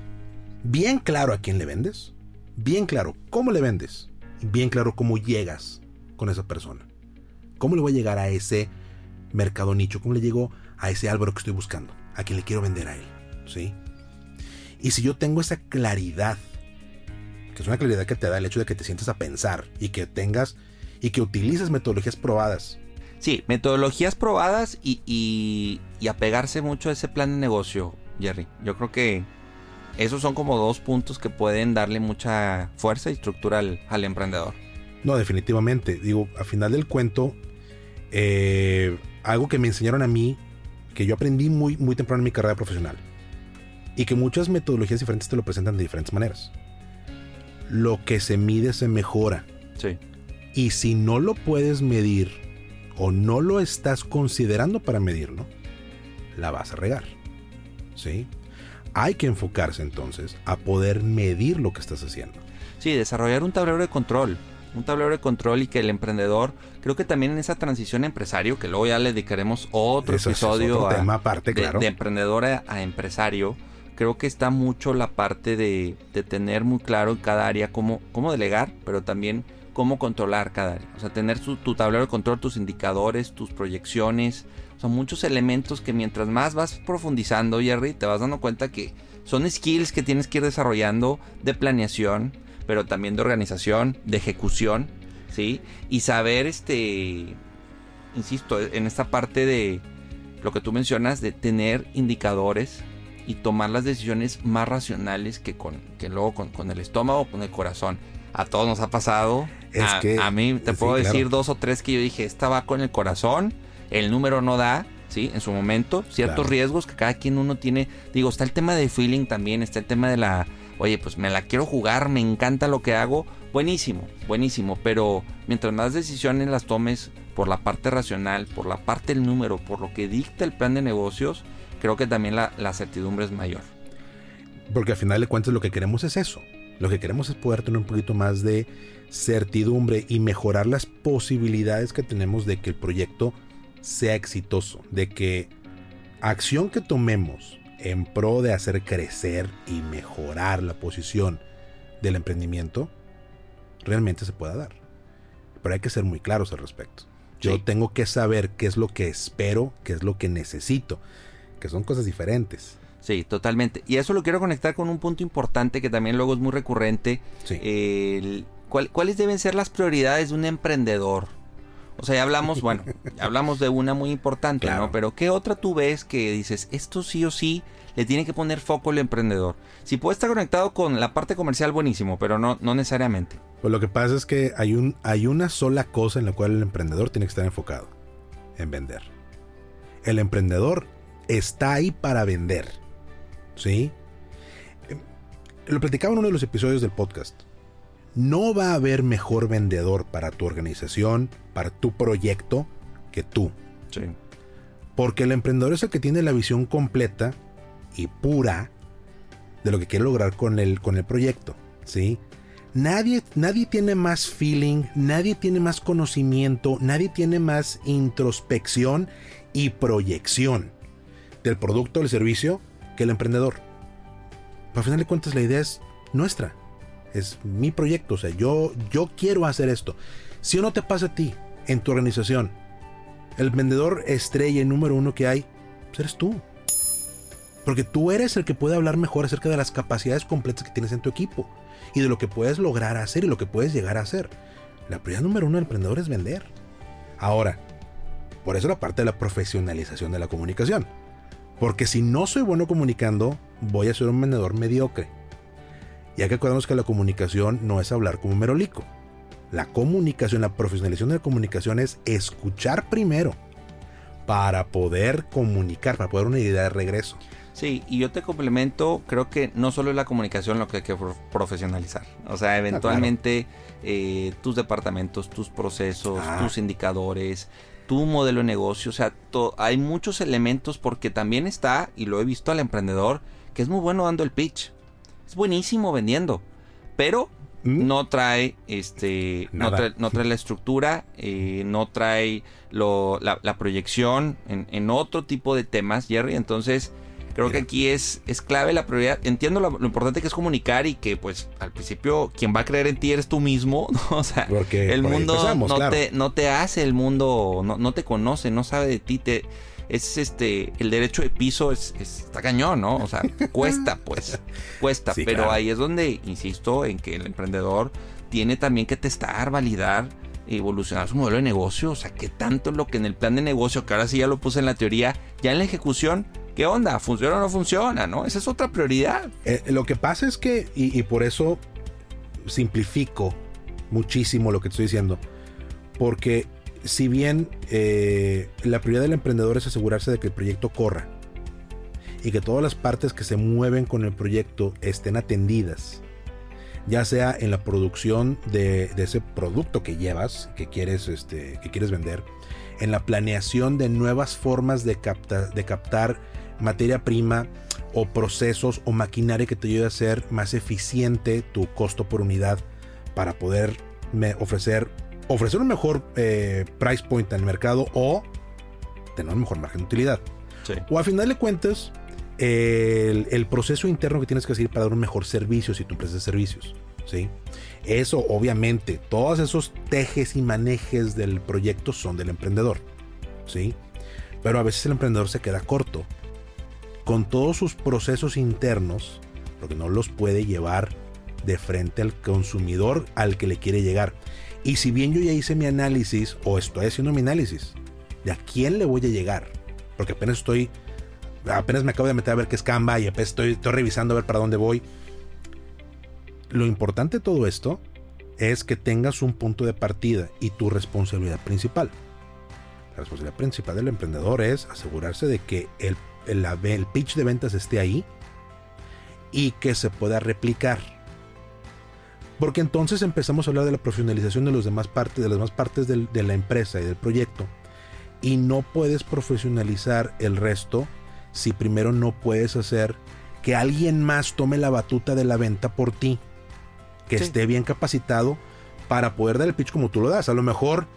bien claro a quién le vendes, bien claro cómo le vendes, bien claro cómo llegas con esa persona. ¿Cómo le voy a llegar a ese mercado nicho? ¿Cómo le llego a ese Álvaro que estoy buscando? A quien le quiero vender a él. ¿Sí? Y si yo tengo esa claridad, que es una claridad que te da el hecho de que te sientes a pensar y que tengas y que utilices metodologías probadas. Sí, metodologías probadas y, y, y apegarse mucho a ese plan de negocio. Jerry. Yo creo que esos son como dos puntos que pueden darle mucha fuerza y estructura al, emprendedor. No, definitivamente. Digo, a final del cuento, eh, algo que me enseñaron a mí, que yo aprendí muy, muy temprano en mi carrera profesional, y que muchas metodologías diferentes te lo presentan de diferentes maneras. Lo que se mide se mejora. Sí. Y si no lo puedes medir o no lo estás considerando para medirlo, la vas a regar. ¿Sí? Hay que enfocarse entonces a poder medir lo que estás haciendo. Sí, desarrollar un tablero de control. Un tablero de control y que el emprendedor, creo que también en esa transición empresario, que luego ya le dedicaremos otro episodio tema aparte, claro. de, emprendedor a, empresario, creo que está mucho la parte de, tener muy claro en cada área cómo, cómo delegar, pero también cómo controlar cada área. O sea, tener tu tablero de control, tus indicadores, tus proyecciones, son muchos elementos que mientras más vas profundizando, Jerry, te vas dando cuenta que son skills que tienes que ir desarrollando de planeación, pero también de organización, de ejecución, ¿sí? Y saber, este, insisto, en esta parte de lo que tú mencionas, de tener indicadores y tomar las decisiones más racionales que, con, que luego con, el estómago o con el corazón. A todos nos ha pasado. a, que, a mí te puedo decir dos o tres que yo dije, esta va con el corazón el número no da, ¿sí? En su momento, ciertos riesgos que cada quien uno tiene. Digo, está el tema de feeling también, está el tema de la, oye, pues me la quiero jugar, me encanta lo que hago. Buenísimo, buenísimo, pero mientras más decisiones las tomes por la parte racional, por la parte del número, por lo que dicta el plan de negocios, creo que también la, la certidumbre es mayor. Porque al final de cuentas lo que queremos es eso. Lo que queremos es poder tener un poquito más de certidumbre y mejorar las posibilidades que tenemos de que el proyecto sea exitoso, de que acción que tomemos en pro de hacer crecer y mejorar la posición del emprendimiento, realmente se pueda dar. Pero hay que ser muy claros al respecto. Yo tengo que saber qué es lo que espero, qué es lo que necesito, que son cosas diferentes. Sí, totalmente. Y eso lo quiero conectar con un punto importante que también luego es muy recurrente. ¿Cuáles deben ser las prioridades de un emprendedor? O sea, ya hablamos, bueno, hablamos de una muy importante, ¿no? Pero ¿qué otra tú ves que dices, esto sí o sí le tiene que poner foco el emprendedor? Si puede estar conectado con la parte comercial, buenísimo, pero no, no necesariamente. Pues lo que pasa es que hay, un, hay una sola cosa en la cual el emprendedor tiene que estar enfocado, en vender. El emprendedor está ahí para vender, ¿sí? Em, lo platicaba en uno de los episodios del podcast no va a haber mejor vendedor para tu organización, para tu proyecto, que tú. Sí. Porque el emprendedor es el que tiene la visión completa y pura de lo que quiere lograr con el, con el proyecto. ¿sí? Nadie, nadie tiene más feeling, nadie tiene más conocimiento, nadie tiene más introspección y proyección del producto o el servicio que el emprendedor. Al final de cuentas la idea es nuestra. Es mi proyecto. O sea, yo, yo quiero hacer esto. Si no te pasa a ti en tu organización, el vendedor estrella número uno que hay, pues eres tú. Porque tú eres el que puede hablar mejor acerca de las capacidades completas que tienes en tu equipo y de lo que puedes lograr hacer y lo que puedes llegar a hacer. La prioridad número uno del emprendedor es vender. Ahora, por eso la parte de la profesionalización de la comunicación. Porque si no soy bueno comunicando, voy a ser un vendedor mediocre. Ya que acordamos que la comunicación no es hablar como un merolico. La comunicación, la profesionalización de la comunicación es escuchar primero para poder comunicar, para poder una idea de regreso. Sí, y yo te complemento, creo que no solo es la comunicación lo que hay que profesionalizar. O sea, eventualmente eh, tus departamentos, tus procesos, ah. tus indicadores, tu modelo de negocio, o sea, hay muchos elementos porque también está, y lo he visto al emprendedor, que es muy bueno dando el pitch. Es buenísimo vendiendo, pero ¿Mm? no trae este no trae, la estructura eh, no trae lo, la, proyección en, en, otro tipo de temas Jerry entonces Creo que aquí es, es clave la prioridad. Entiendo lo, importante que es comunicar y que pues al principio quien va a creer en ti eres tú mismo, ¿no? O sea, Porque el mundo no, te, no te hace, el mundo no, no te conoce, no sabe de ti, te es este el derecho de piso es, está cañón, ¿no? O sea, cuesta, pues, cuesta, pero ahí es donde insisto en que el emprendedor tiene también que testar, validar, evolucionar su modelo de negocio, o sea, que tanto lo que en el plan de negocio, que ahora sí ya lo puse en la teoría, ya en la ejecución ¿Qué onda? ¿Funciona o no funciona? ¿No? Esa es otra prioridad. Eh, lo que pasa es que, y, por eso simplifico muchísimo lo que estoy diciendo, porque si bien eh, la prioridad del emprendedor es asegurarse de que el proyecto corra y que todas las partes que se mueven con el proyecto estén atendidas, ya sea en la producción de, ese producto que llevas, que quieres, este, que quieres vender, en la planeación de nuevas formas de, captar materia prima o procesos o maquinaria que te ayude a hacer más eficiente tu costo por unidad para poder ofrecer, ofrecer un mejor eh, price point en el mercado o tener un mejor margen de utilidad. O al final de cuentas, el, proceso interno que tienes que hacer para dar un mejor servicio si tu empresa de servicios. ¿sí? Eso, obviamente, todos esos tejes y manejes del proyecto son del emprendedor. ¿sí? Pero a veces el emprendedor se queda corto con todos sus procesos internos, porque no los puede llevar de frente al consumidor al que le quiere llegar. Y si bien yo ya hice mi análisis o estoy haciendo mi análisis de a quién le voy a llegar, porque apenas estoy, apenas me acabo de meter a ver qué es Canva y apenas estoy, revisando a ver para dónde voy. Lo importante de todo esto es que tengas un punto de partida y tu responsabilidad principal. La responsabilidad principal del emprendedor es asegurarse de que el el, pitch de ventas esté ahí y que se pueda replicar. Porque entonces empezamos a hablar de la profesionalización de, los demás partes, de las demás partes de la empresa y del proyecto. Y no puedes profesionalizar el resto si primero no puedes hacer que alguien más tome la batuta de la venta por ti. Que esté bien capacitado para poder dar el pitch como tú lo das. A lo mejor,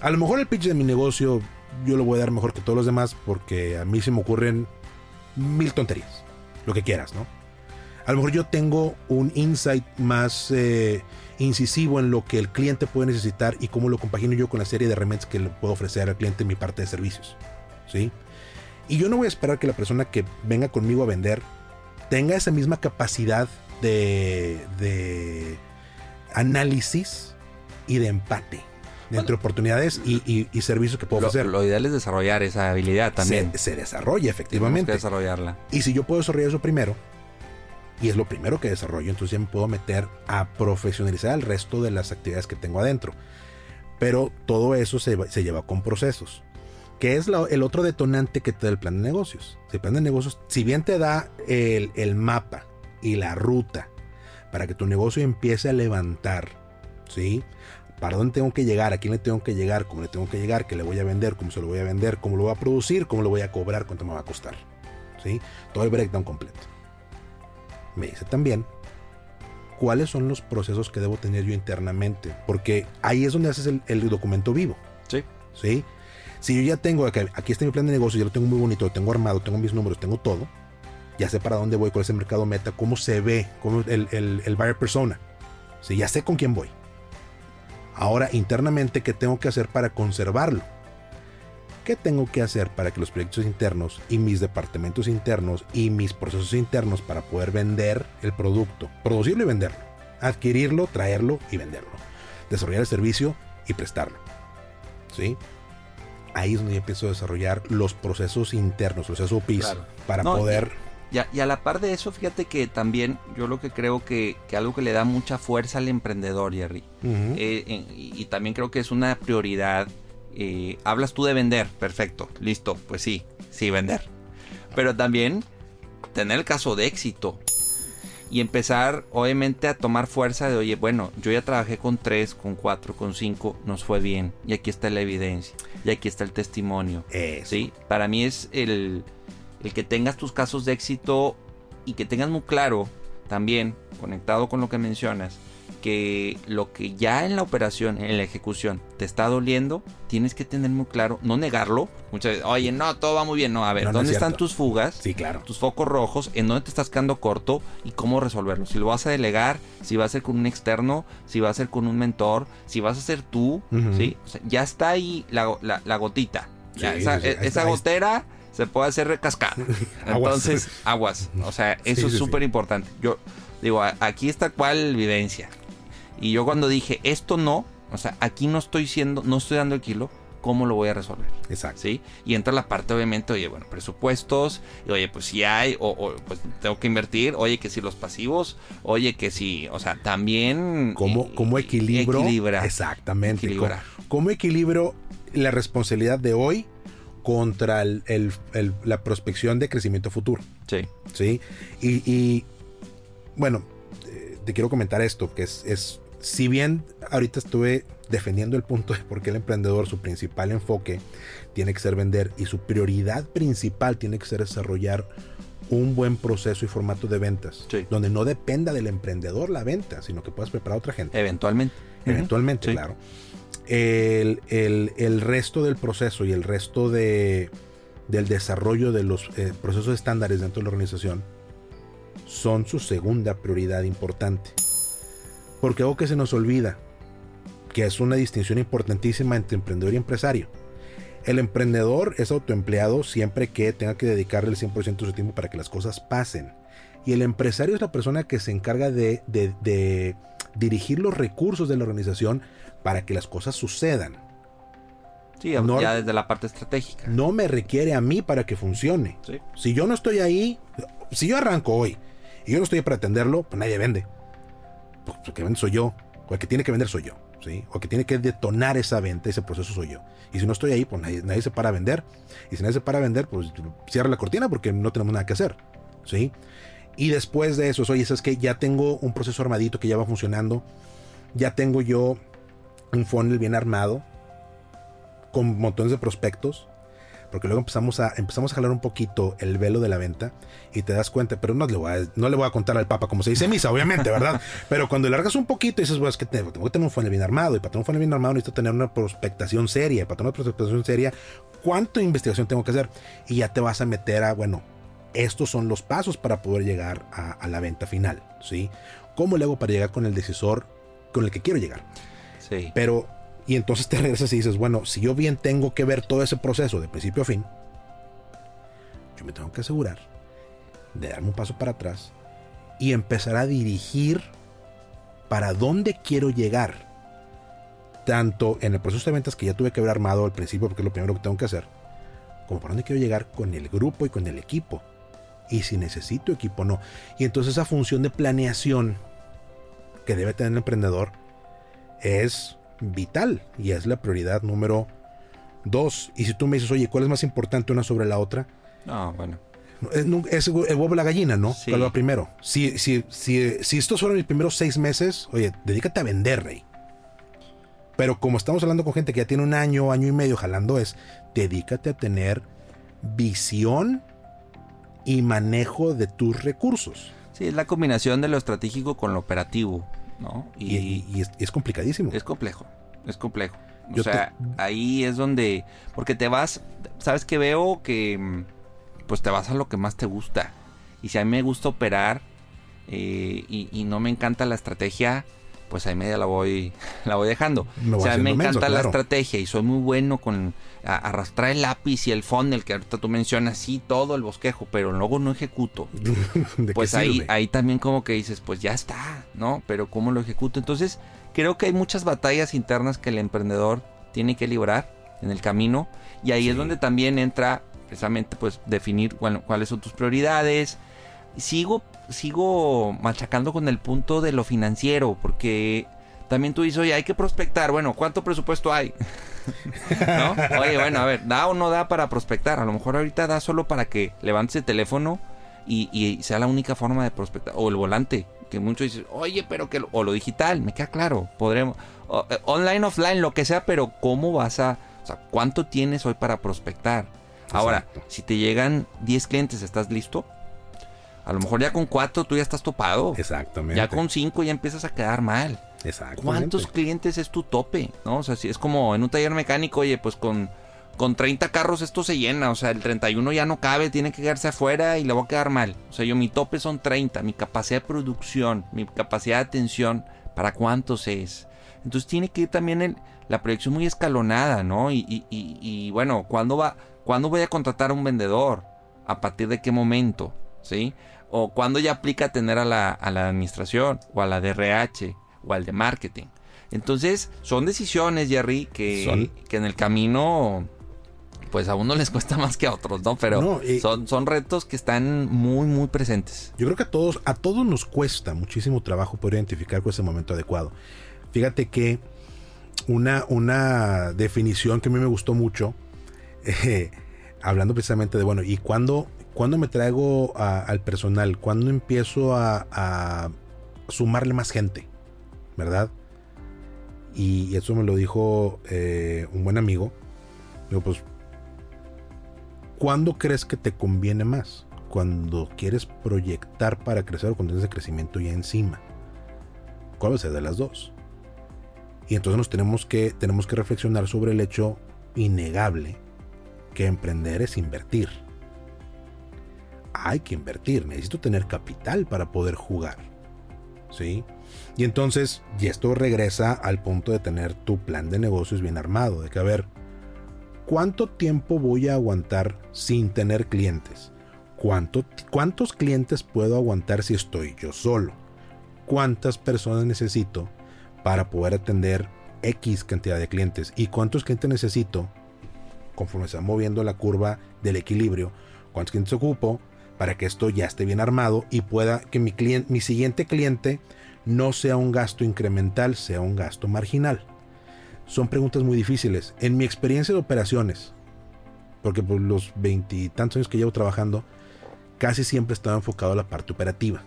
a lo mejor el pitch de mi negocio yo lo voy a dar mejor que todos los demás porque a mí se me ocurren mil tonterías. Lo que quieras, ¿no? A lo mejor yo tengo un insight más eh, incisivo en lo que el cliente puede necesitar y cómo lo compagino yo con la serie de remedios que le puedo ofrecer al cliente en mi parte de servicios. ¿Sí? Y yo no voy a esperar que la persona que venga conmigo a vender tenga esa misma capacidad de, de análisis y de empate entre oportunidades y, servicios que puedo hacer. Lo ideal es desarrollar esa habilidad también. Se, desarrolla efectivamente. desarrollarla. Y si yo puedo desarrollar eso primero, y es lo primero que desarrollo, entonces ya me puedo meter a profesionalizar el resto de las actividades que tengo adentro. Pero todo eso se, lleva con procesos. Que es el otro detonante que te da el plan de negocios. El plan de negocios, si bien te da el, el mapa y la ruta para que tu negocio empiece a levantar, ¿sí? para dónde tengo que llegar, a quién le tengo que llegar, cómo le tengo que llegar, qué le voy a vender, cómo se lo voy a vender, cómo lo voy a producir, cómo lo voy a cobrar, cuánto me va a costar. ¿Sí? Todo el breakdown completo. Me dice también cuáles son los procesos que debo tener yo internamente, porque ahí es donde haces el, el documento vivo. Sí. ¿Sí? Si yo ya tengo, aquí, aquí está mi plan de negocio, ya lo tengo muy bonito, lo tengo armado, tengo mis números, tengo todo, ya sé para dónde voy, cuál es el mercado meta, cómo se ve, cómo el, el, el buyer persona. ¿Sí? Ya sé con quién voy. Ahora, internamente, ¿qué tengo que hacer para conservarlo? ¿Qué tengo que hacer para que los proyectos internos y mis departamentos internos y mis procesos internos para poder vender el producto, producirlo y venderlo, adquirirlo, traerlo y venderlo, desarrollar el servicio y prestarlo? ¿Sí? Ahí es donde yo empiezo a desarrollar los procesos internos, los SOPs, Claro. para No, poder... Y a, y a la par de eso, fíjate que también yo lo que creo que, que algo que le da mucha fuerza al emprendedor, Jerry, Ujú. eh, eh, y, y también creo que es una prioridad. Eh, hablas tú de vender, perfecto, listo, pues sí, sí, vender. Pero también tener el caso de éxito y empezar, obviamente, a tomar fuerza de, oye, bueno, yo ya trabajé con tres, con cuatro, con cinco, nos fue bien, y aquí está la evidencia, y aquí está el testimonio. Eso. Sí, para mí es el, el que tengas tus casos de éxito y que tengas muy claro también, conectado con lo que mencionas, que lo que ya en la operación, en la ejecución, te está doliendo, tienes que tener muy claro, no negarlo. Muchas veces, oye, no, todo va muy bien. No, a ver, No, no es ¿dónde están tus fugas? Sí, claro. tus focos rojos, en dónde te estás quedando corto y cómo resolverlo. Si lo vas a delegar, si va a ser con un externo, si va a ser con un mentor, si vas a ser tú. ¿sí? O sea, ya está ahí la, la- la gotita. Sí, esa sí, esa está, gotera se puede hacer recascada. Entonces, aguas. O sea, eso Sí, es súper importante. Yo digo, aquí está cuál vivencia. Y yo cuando dije, esto no, o sea, aquí no estoy siendo, no estoy dando el kilo, ¿cómo lo voy a resolver? Exacto. ¿sí? Y entra la parte, obviamente, oye, bueno, presupuestos, y oye, pues si hay, o, o, pues tengo que invertir, oye, que si los pasivos, oye, que si, o sea, también... ¿Cómo, eh, cómo equilibro? Exactamente. Equilibrar. ¿Cómo, cómo equilibro la responsabilidad de hoy contra el- el- el- la prospección de crecimiento futuro? Sí, ¿Sí? Y, y, bueno, eh, te quiero comentar esto, que es, es, si bien ahorita estuve defendiendo el punto de por qué el emprendedor, su principal enfoque tiene que ser vender y su prioridad principal tiene que ser desarrollar un buen proceso y formato de ventas, Sí. donde no dependa del emprendedor la venta, sino que puedas preparar a otra gente eventualmente. eventualmente, Sí. claro. El, el- el resto del proceso y el resto de, del desarrollo de los eh, procesos estándares dentro de la organización son su segunda prioridad importante. Porque algo que se nos olvida, que es una distinción importantísima entre emprendedor y empresario. El emprendedor es autoempleado siempre que tenga que dedicarle el 100% de su tiempo para que las cosas pasen. Y el empresario es la persona que se encarga de, de- de dirigir los recursos de la organización para que las cosas sucedan. Sí, No- ya desde la parte estratégica. No me requiere a mí para que funcione. Sí. Si yo no estoy ahí, si yo arranco hoy y yo no estoy ahí para atenderlo, pues nadie vende. Pues que vende soy yo, o el que tiene que vender soy yo, ¿sí? O que tiene que detonar esa venta, ese proceso soy yo. Y si no estoy ahí, pues nadie, nadie se para a vender. Y si nadie se para a vender, pues cierra la cortina porque no tenemos nada que hacer, ¿sí? Y después de eso, oye, es que ya tengo un proceso armadito que ya va funcionando, ya tengo yo un funnel bien armado, con montones de prospectos, porque luego empezamos a, empezamos a jalar un poquito el velo de la venta y te das cuenta, pero no le voy a, no le voy a contar al papa como se dice misa, obviamente, ¿verdad? pero cuando largas un poquito y dices, bueno, es que tengo, tengo que tener un funnel bien armado y para tener un funnel bien armado necesito tener una prospectación seria y para tener una prospectación seria, ¿cuánto investigación tengo que hacer? Y ya te vas a meter a, bueno, estos son los pasos para poder llegar a, a la venta final, ¿sí? ¿Cómo le hago para llegar con el decisor con el que quiero llegar? Sí. Pero, y entonces te regresas y dices, bueno, si yo bien tengo que ver todo ese proceso de principio a fin, yo me tengo que asegurar de darme un paso para atrás y empezar a dirigir para dónde quiero llegar. Tanto en el proceso de ventas que ya tuve que haber armado al principio, porque es lo primero que tengo que hacer, como para dónde quiero llegar con el grupo y con el equipo. Y si necesito equipo o no. Y entonces esa función de planeación que debe tener el emprendedor es vital y es la prioridad número dos. Y si tú me dices, oye, ¿cuál es más importante una sobre la otra? No, bueno. Es, es el huevo y la gallina, ¿no? Sí. ¿Cuál va primero? Si, si, si, si estos fueron mis primeros seis meses, oye, dedícate a vender, rey. Pero como estamos hablando con gente que ya tiene un año, año y medio jalando, es dedícate a tener visión y manejo de tus recursos. Sí, es la combinación de lo estratégico con lo operativo, ¿no? Y, y es, es, complicadísimo. Es complejo, es complejo. O sea, ahí es donde, porque te vas, sabes que veo que, pues te vas a lo que más te gusta. Y si a mí me gusta operar eh, y no me encanta la estrategia, pues ahí media la voy, la voy dejando. o sea, me encanta la estrategia y soy muy bueno con arrastrar el lápiz y el funnel que ahorita tú mencionas, sí, todo el bosquejo, pero luego no ejecuto. pues ahí, ahí también como que dices, pues ya está, ¿no? Pero ¿cómo lo ejecuto? Entonces, creo que hay muchas batallas internas que el emprendedor tiene que librar en el camino y ahí es donde también entra precisamente pues definir cuáles son tus prioridades. Sigo sigo machacando con el punto de lo financiero, porque también tú dices, oye, hay que prospectar. Bueno, ¿cuánto presupuesto hay? ¿No? Oye, bueno, a ver, ¿da o no da para prospectar? A lo mejor ahorita da solo para que levantes el teléfono y, sea la única forma de prospectar. O el volante, que muchos dicen, oye, pero que... O lo digital, me queda claro. Podremos... Eh, online, offline, lo que sea, pero ¿cómo vas a... O sea, ¿cuánto tienes hoy para prospectar? Ahora, si te llegan 10 clientes, ¿estás listo? A lo mejor ya con cuatro tú ya estás topado. Exactamente. Ya con cinco ya empiezas a quedar mal. Exactamente. ¿Cuántos clientes es tu tope? ¿No? O sea, si es como en un taller mecánico, oye, pues con, con 30 carros esto se llena. O sea, el 31 ya no cabe, tiene que quedarse afuera y le va a quedar mal. O sea, yo mi tope son 30. Mi capacidad de producción, mi capacidad de atención, ¿para cuántos es? Entonces tiene que ir también la proyección muy escalonada, ¿no? Y, y, y, y bueno, ¿cuándo, va, ¿cuándo voy a contratar a un vendedor? ¿A partir de qué momento? ¿Sí? o cuando ya aplica tener a la, a la administración o a la DRH o al de marketing. Entonces, son decisiones, Jerry, que, que en el camino, pues a uno les cuesta más que a otros, ¿no? Pero son, son retos que están muy, muy presentes. Yo creo que a todos, a todos nos cuesta muchísimo trabajo poder identificar cuál es el momento adecuado. Fíjate que una, una definición que a mí me gustó mucho, eh, hablando precisamente de, bueno, ¿y cuándo, ¿Cuándo me traigo al personal? ¿Cuándo empiezo a, sumarle más gente? ¿Verdad? Y eso me lo dijo eh, un buen amigo. Digo, pues, ¿cuándo crees que te conviene más? Cuando quieres proyectar para crecer o cuando tienes el crecimiento ya encima. ¿Cuál va a ser de las dos? Y entonces nos tenemos que, tenemos que reflexionar sobre el hecho innegable que emprender es invertir hay que invertir, necesito tener capital para poder jugar. ¿Sí? Y entonces, y esto regresa al punto de tener tu plan de negocios bien armado, de que a ver, ¿cuánto tiempo voy a aguantar sin tener clientes? ¿Cuánto, ¿Cuántos clientes puedo aguantar si estoy yo solo? ¿Cuántas personas necesito para poder atender X cantidad de clientes? ¿Y cuántos clientes necesito conforme se va moviendo la curva del equilibrio? ¿Cuántos clientes ocupo para que esto ya esté bien armado y pueda que mi, mi siguiente cliente no sea un gasto incremental, sea un gasto marginal. Son preguntas muy difíciles. En mi experiencia de operaciones, porque por los veintitantos años que llevo trabajando, casi siempre he estado enfocado a la parte operativa.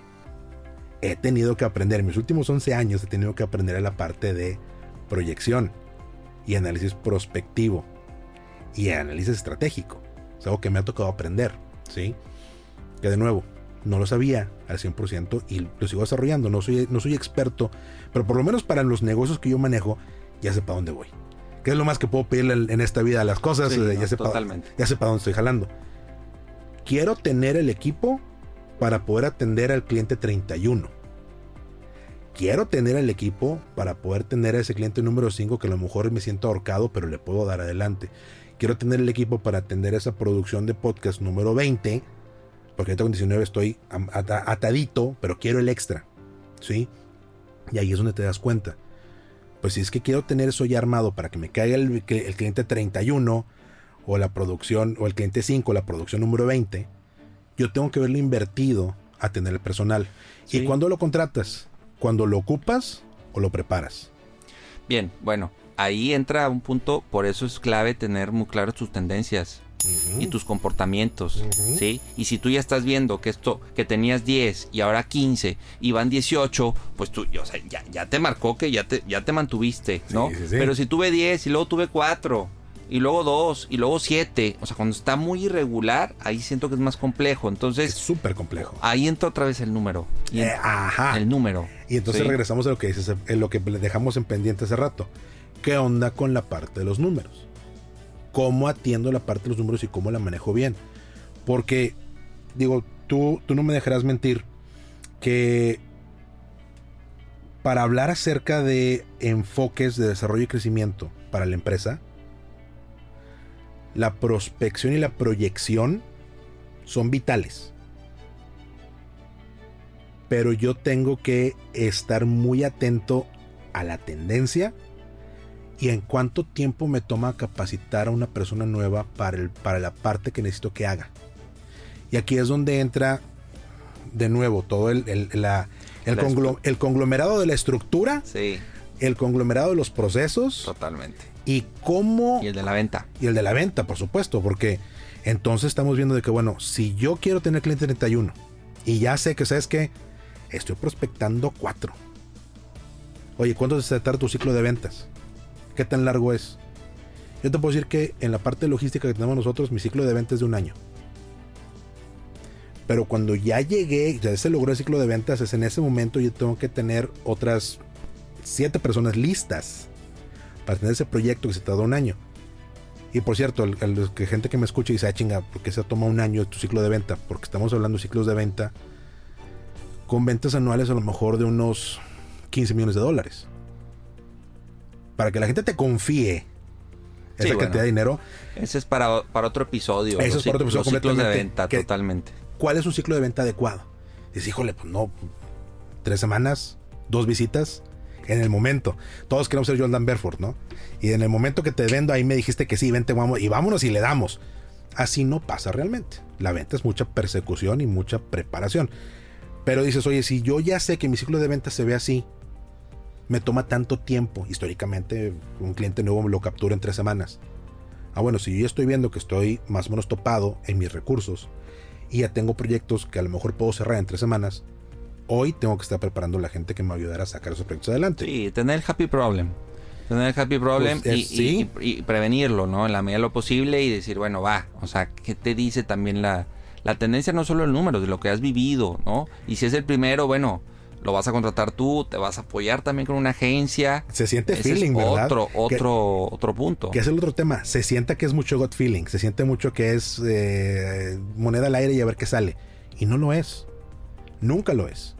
He tenido que aprender, en mis últimos 11 años he tenido que aprender a la parte de proyección y análisis prospectivo y análisis estratégico. Es algo que me ha tocado aprender, ¿sí? Que de nuevo, no lo sabía al 100% y lo sigo desarrollando. No soy, no soy experto, pero por lo menos para los negocios que yo manejo, ya sé para dónde voy. ¿Qué es lo más que puedo pedirle en esta vida a las cosas? Eh, ya, sé totalmente. ya sé para dónde estoy jalando. Quiero tener el equipo para poder atender al cliente 31. Quiero tener el equipo para poder tener a ese cliente número 5 que a lo mejor me siento ahorcado, pero le puedo dar adelante. Quiero tener el equipo para atender esa producción de podcast número 20 porque ahorita con 19 estoy atadito, pero quiero el extra. ¿Sí? Y ahí es donde te das cuenta. Pues si es que quiero tener eso ya armado para que me caiga el, el cliente 31 o la producción, o el cliente 5, la producción número 20, yo tengo que verlo invertido a tener el personal. ¿Y cuándo lo contratas? ¿Cuando lo ocupas o lo preparas? Bien, bueno, ahí entra un punto, por eso es clave tener muy claras tus tendencias y tus comportamientos, ¿sí? Y si tú ya estás viendo que esto, que tenías 10 y ahora 15 y van 18, pues tú, o sea, ya, ya te marcó que ya te, ya te mantuviste, ¿no? Pero si tuve 10 y luego tuve 4 y luego 2 y luego 7, o sea, cuando está muy irregular, ahí siento que es más complejo, entonces... Es súper complejo. Ahí entra otra vez el número. Y Eh, ajá. el número. Y entonces regresamos a lo que dices, en lo que dejamos en pendiente hace rato. ¿Qué onda con la parte de los números? ¿Cómo atiendo la parte de los números y cómo la manejo bien? Porque, digo, tú, tú no me dejarás mentir que para hablar acerca de enfoques de desarrollo y crecimiento para la empresa, la prospección y la proyección son vitales pero yo tengo que estar muy atento a la tendencia y en cuánto tiempo me toma capacitar a una persona nueva para, el, para la parte que necesito que haga. Y aquí es donde entra de nuevo todo el, el- la- el conglo- el conglomerado de la estructura, Sí, el conglomerado de los procesos totalmente. y cómo Y el de la venta. y el de la venta, por supuesto, porque entonces estamos viendo de que, bueno, si yo quiero tener cliente 31 y ya sé que, ¿sabes qué? Estoy prospectando 4. Oye, ¿cuánto se trata tu ciclo de ventas? ¿Qué tan largo es? Yo te puedo decir que en la parte logística que tenemos nosotros, mi ciclo de ventas es de un año. Pero cuando ya llegué, ya se logró el ciclo de ventas, es en ese momento yo tengo que tener otras 7 personas listas para tener ese proyecto que se tarda un año. Y por cierto, el, el- gente que me escucha dice, ah, chinga, ¿por qué se toma un año tu ciclo de venta? Porque estamos hablando de ciclos de venta con ventas anuales a lo mejor de unos 15 millones de dólares. Para que la gente te confíe esa Sí, bueno. cantidad de dinero, Ese es para, para otro episodio. Eso es para otro episodio los ciclos de venta, que- totalmente. ¿cuál es un ciclo de venta adecuado? Dices, híjole, pues no, tres semanas, dos visitas, en el momento. Todos queremos ser Jordan Belfort, ¿no? Y en el momento que te vendo, ahí me dijiste que sí, vente, vamos, y vámonos y le damos. Así no pasa realmente. La venta es mucha persecución y mucha preparación. Pero dices, oye, si yo ya sé que mi ciclo de venta se ve así, me toma tanto tiempo. Históricamente, un cliente nuevo me lo captura en tres semanas. Ah, bueno, si yo ya estoy viendo que estoy más o menos topado en mis recursos y ya tengo proyectos que a lo mejor puedo cerrar en tres semanas, hoy tengo que estar preparando a la gente que me ayudará a sacar esos proyectos adelante. Sí, tener el happy problem. Tener el happy problem Pues, y, es- sí. y- y prevenirlo, ¿no? En la medida de lo posible y decir, bueno, va. O sea, ¿qué te dice también la, la tendencia? No solo el número, de lo que has vivido, ¿no? Y si es el primero, bueno, lo vas a contratar tú, te vas a apoyar también con una agencia. Se siente Ese feeling, es ¿verdad? otro, Que- otro, otro punto. Que es el otro tema. Se sienta que es mucho gut feeling. Se siente mucho que es eh, moneda al aire y a ver qué sale. Y no lo es. Nunca lo es.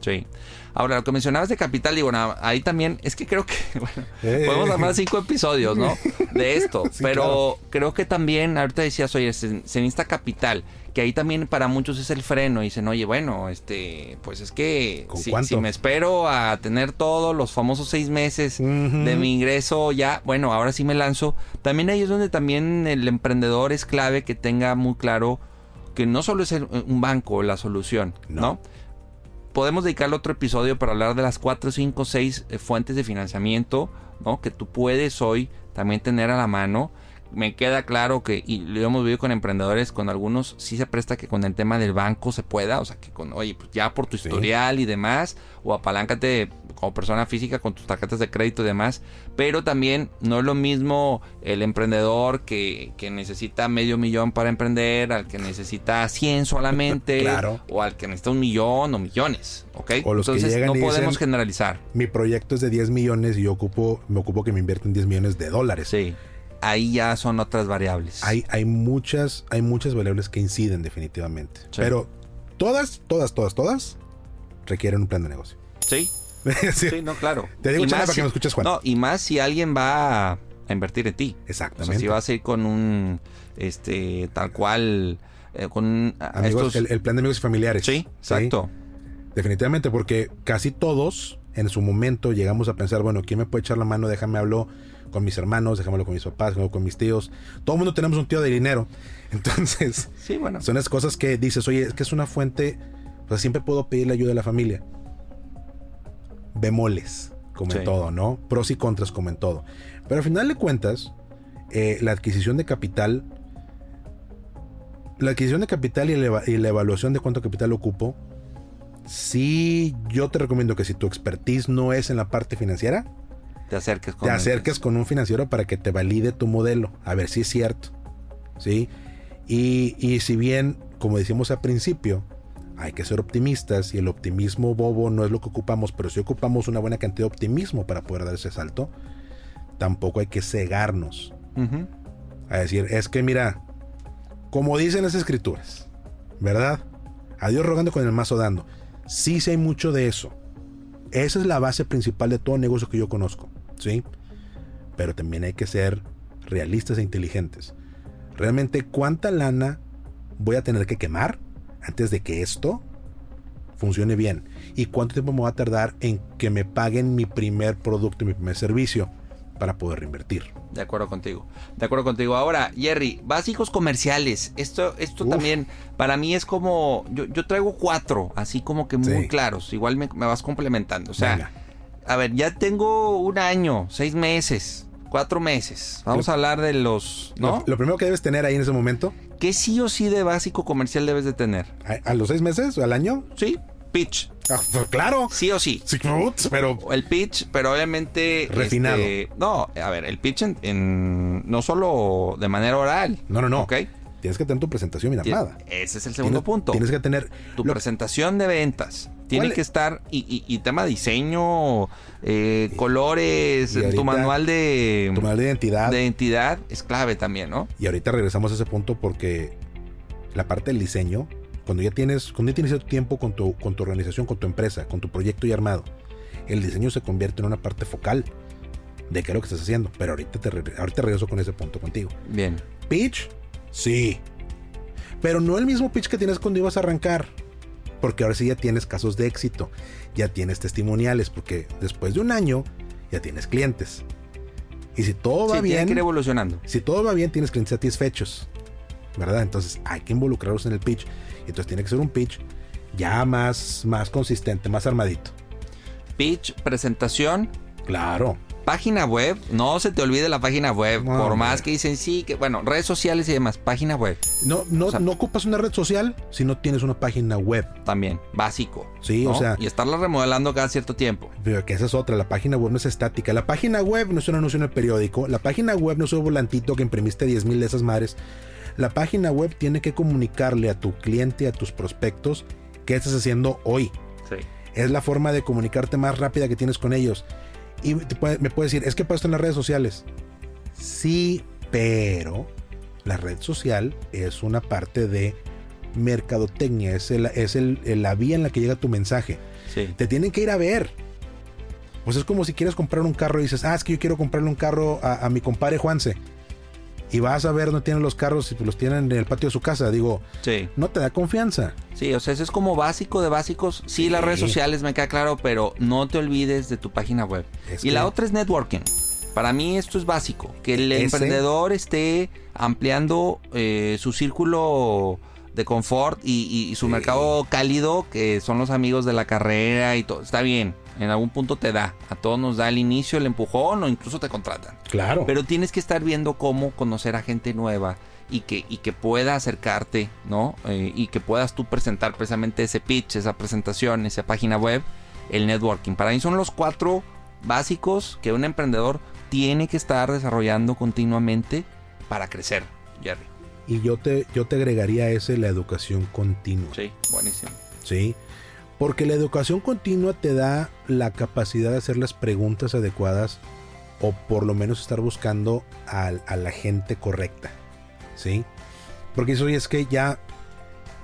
Sí. Ahora, lo que mencionabas de capital, digo, na- ahí también, es que creo que, bueno, Eh. podemos armar cinco episodios, ¿no? De esto. Sí, pero creo que también, ahorita decías, oye, se, se necesita capital, que ahí también para muchos es el freno. Y dicen, oye, bueno, este, pues es que ¿Con si, me espero a tener todos los famosos seis meses de mi ingreso, ya, bueno, ahora sí me lanzo. También ahí es donde también el emprendedor es clave que tenga muy claro que no solo es el- un banco la solución, No. ¿no? podemos dedicarle otro episodio para hablar de las 4, 5, 6 fuentes de financiamiento, ¿no? Que tú puedes hoy también tener a la mano. Me queda claro que, y lo hemos vivido con emprendedores, con algunos sí se presta que con el tema del banco se pueda, o sea, que con, oye, pues ya por tu Sí. historial y demás, o apaláncate como persona física con tus tarjetas de crédito y demás, pero también no es lo mismo el emprendedor que, que necesita medio millón para emprender, al que necesita 100 solamente, Claro. o al que necesita un millón o millones, ¿ok? O los que Entonces llegan no y podemos dicen- generalizar. Mi proyecto es de 10 millones y yo ocupo, me ocupo que me invierten 10 millones de dólares. Sí, ahí ya son otras variables. Hay, hay muchas, hay muchas variables que inciden definitivamente. Sí. Pero todas, todas, todas, todas requieren un plan de negocio. Sí, Sí, sí, no, claro. Te digo, para que me escuches, Juan. No, y más si alguien va a invertir en ti. O sea, Exactamente. si vas a ir con un, este, tal cual, eh, con Amigos, estos- el, el plan de amigos y familiares. Sí, exacto. Definitivamente, porque casi todos en su momento llegamos a pensar, bueno, ¿quién me puede echar la mano? Déjame hablo con mis hermanos, hablo con mis papás, hablo con mis tíos. Todo el mundo tenemos un tío de dinero. Entonces, Sí, bueno. son las cosas que dices, oye, es que es una fuente, pues siempre puedo pedirle ayuda a la familia. Bemoles, como en Sí. todo, ¿no? Pros y contras, como en todo. Pero al final de cuentas, eh, la adquisición de capital, la adquisición de capital y la, y la evaluación de cuánto capital ocupo, sí, yo te recomiendo que si tu expertise no es en la parte financiera, Te acerques con te acerques con un financiero para que te valide tu modelo, a ver si es cierto. ¿Sí? Y, y si bien, como decíamos al principio, hay que ser optimistas y el optimismo bobo no es lo que ocupamos, pero si ocupamos una buena cantidad de optimismo para poder dar ese salto, tampoco hay que cegarnos a decir, es que mira, como dicen las escrituras, ¿verdad? A Dios rogando con el mazo dando. Sí, sí hay mucho de eso. Esa es la base principal de todo negocio que yo conozco, ¿sí? Pero también hay que ser realistas e inteligentes. Realmente, ¿cuánta lana voy a tener que quemar antes de que esto funcione bien? ¿Y cuánto tiempo me va a tardar en que me paguen mi primer producto y mi primer servicio para poder reinvertir? De acuerdo contigo. De acuerdo contigo. Ahora, Jerry, básicos comerciales. Esto, esto también para mí es como. Yo, yo traigo cuatro, así como que muy claros. Igual me, vas complementando. O sea, a ver, ya tengo un año, seis meses, cuatro meses. Vamos a hablar de los. ¿no? Lo, primero que debes tener ahí en ese momento. ¿Qué sí o sí de básico comercial debes de tener? ¿A, los seis meses o al año? Sí, pitch. Ah, pues, claro. Sí o sí. sí pero. El pitch, pero obviamente. Refinado. Este, no, a ver, el pitch en, no solo de manera oral. No, no, no. Ok. Tienes que tener tu presentación bien armada. Ese es el segundo punto. Tienes que tener. Tu presentación de ventas. Tiene que estar. Y, y, tema diseño, eh, colores, tu manual de. Tu manual de identidad. De identidad es clave también, ¿no? Y ahorita regresamos a ese punto porque la parte del diseño cuando ya tienes, cuando ya tienes tu tiempo con tu, con tu organización, con tu empresa, con tu proyecto ya armado, el diseño se convierte en una parte focal de qué es lo que estás haciendo. Pero ahorita te, ahorita regreso con ese punto contigo. Bien. Pitch, sí. Pero no el mismo pitch que tienes cuando ibas a arrancar. Porque ahora sí ya tienes casos de éxito, ya tienes testimoniales, porque después de un año ya tienes clientes. Y si todo va bien. que ir evolucionando. Si todo va bien, tienes clientes satisfechos. ¿Verdad? Entonces hay que involucrarlos en el pitch. Entonces tiene que ser un pitch ya más, más consistente, más armadito. Pitch, presentación. Claro. Página web, no se te olvide la página web, por más que dicen sí, que bueno, redes sociales y demás, página web. No, no, no ocupas una red social si no tienes una página web. También, básico. Sí, o sea. Y estarla remodelando cada cierto tiempo. Pero que esa es otra, la página web no es estática. La página web no es un anuncio en el periódico. La página web no es un volantito que imprimiste 10 mil de esas madres. La página web tiene que comunicarle a tu cliente, a tus prospectos, qué estás haciendo hoy. Sí. Es la forma de comunicarte más rápida que tienes con ellos. Y me puedes decir, es que pasa en las redes sociales. Sí, pero la red social es una parte de mercadotecnia, es, es la vía en la que llega tu mensaje. Sí. Te tienen que ir a ver. Pues es como si quieres comprar un carro y dices, ah, es que yo quiero comprarle un carro a, a mi compadre Juanse y vas a ver dónde tienen los carros y los tienen en el patio de su casa. Digo, sí. no te da confianza. Sí, o sea, eso es como básico de básicos. Sí, las redes sociales me queda claro, pero no te olvides de tu página web. y la otra es networking. Para mí esto es básico, que el emprendedor esté ampliando eh, su círculo de confort y, su mercado cálido, que son los amigos de la carrera y todo. Está bien, en algún punto te da. A todos nos da el inicio, el empujón o incluso te contratan. Claro. Pero tienes que estar viendo cómo conocer a gente nueva y que, y que pueda acercarte, ¿no? Eh, y que puedas tú presentar precisamente ese pitch, esa presentación, esa página web, el networking. Para mí son los cuatro básicos que un emprendedor tiene que estar desarrollando continuamente para crecer, Jerry. Y yo te, yo te agregaría a ese la educación continua. Sí, buenísimo. Sí, porque la educación continua te da la capacidad de hacer las preguntas adecuadas o por lo menos estar buscando a, la gente correcta. ¿Sí? Porque eso es que ya,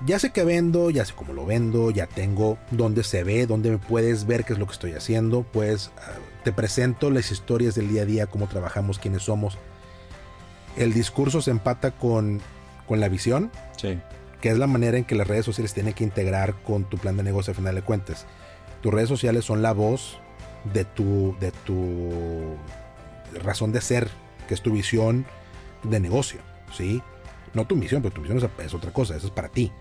ya sé que vendo, ya sé cómo lo vendo, ya tengo dónde se ve, dónde me puedes ver qué es lo que estoy haciendo. Pues ah, te presento las historias del día a día, cómo trabajamos, quiénes somos. El discurso se empata con, con la visión. Sí que es la manera en que las redes sociales tienen que integrar con tu plan de negocio a final de cuentas. Tus redes sociales son la voz de tu, de tu razón de ser, que es tu visión de negocio, ¿sí? No tu misión, pero tu misión es, otra cosa, eso es para ti.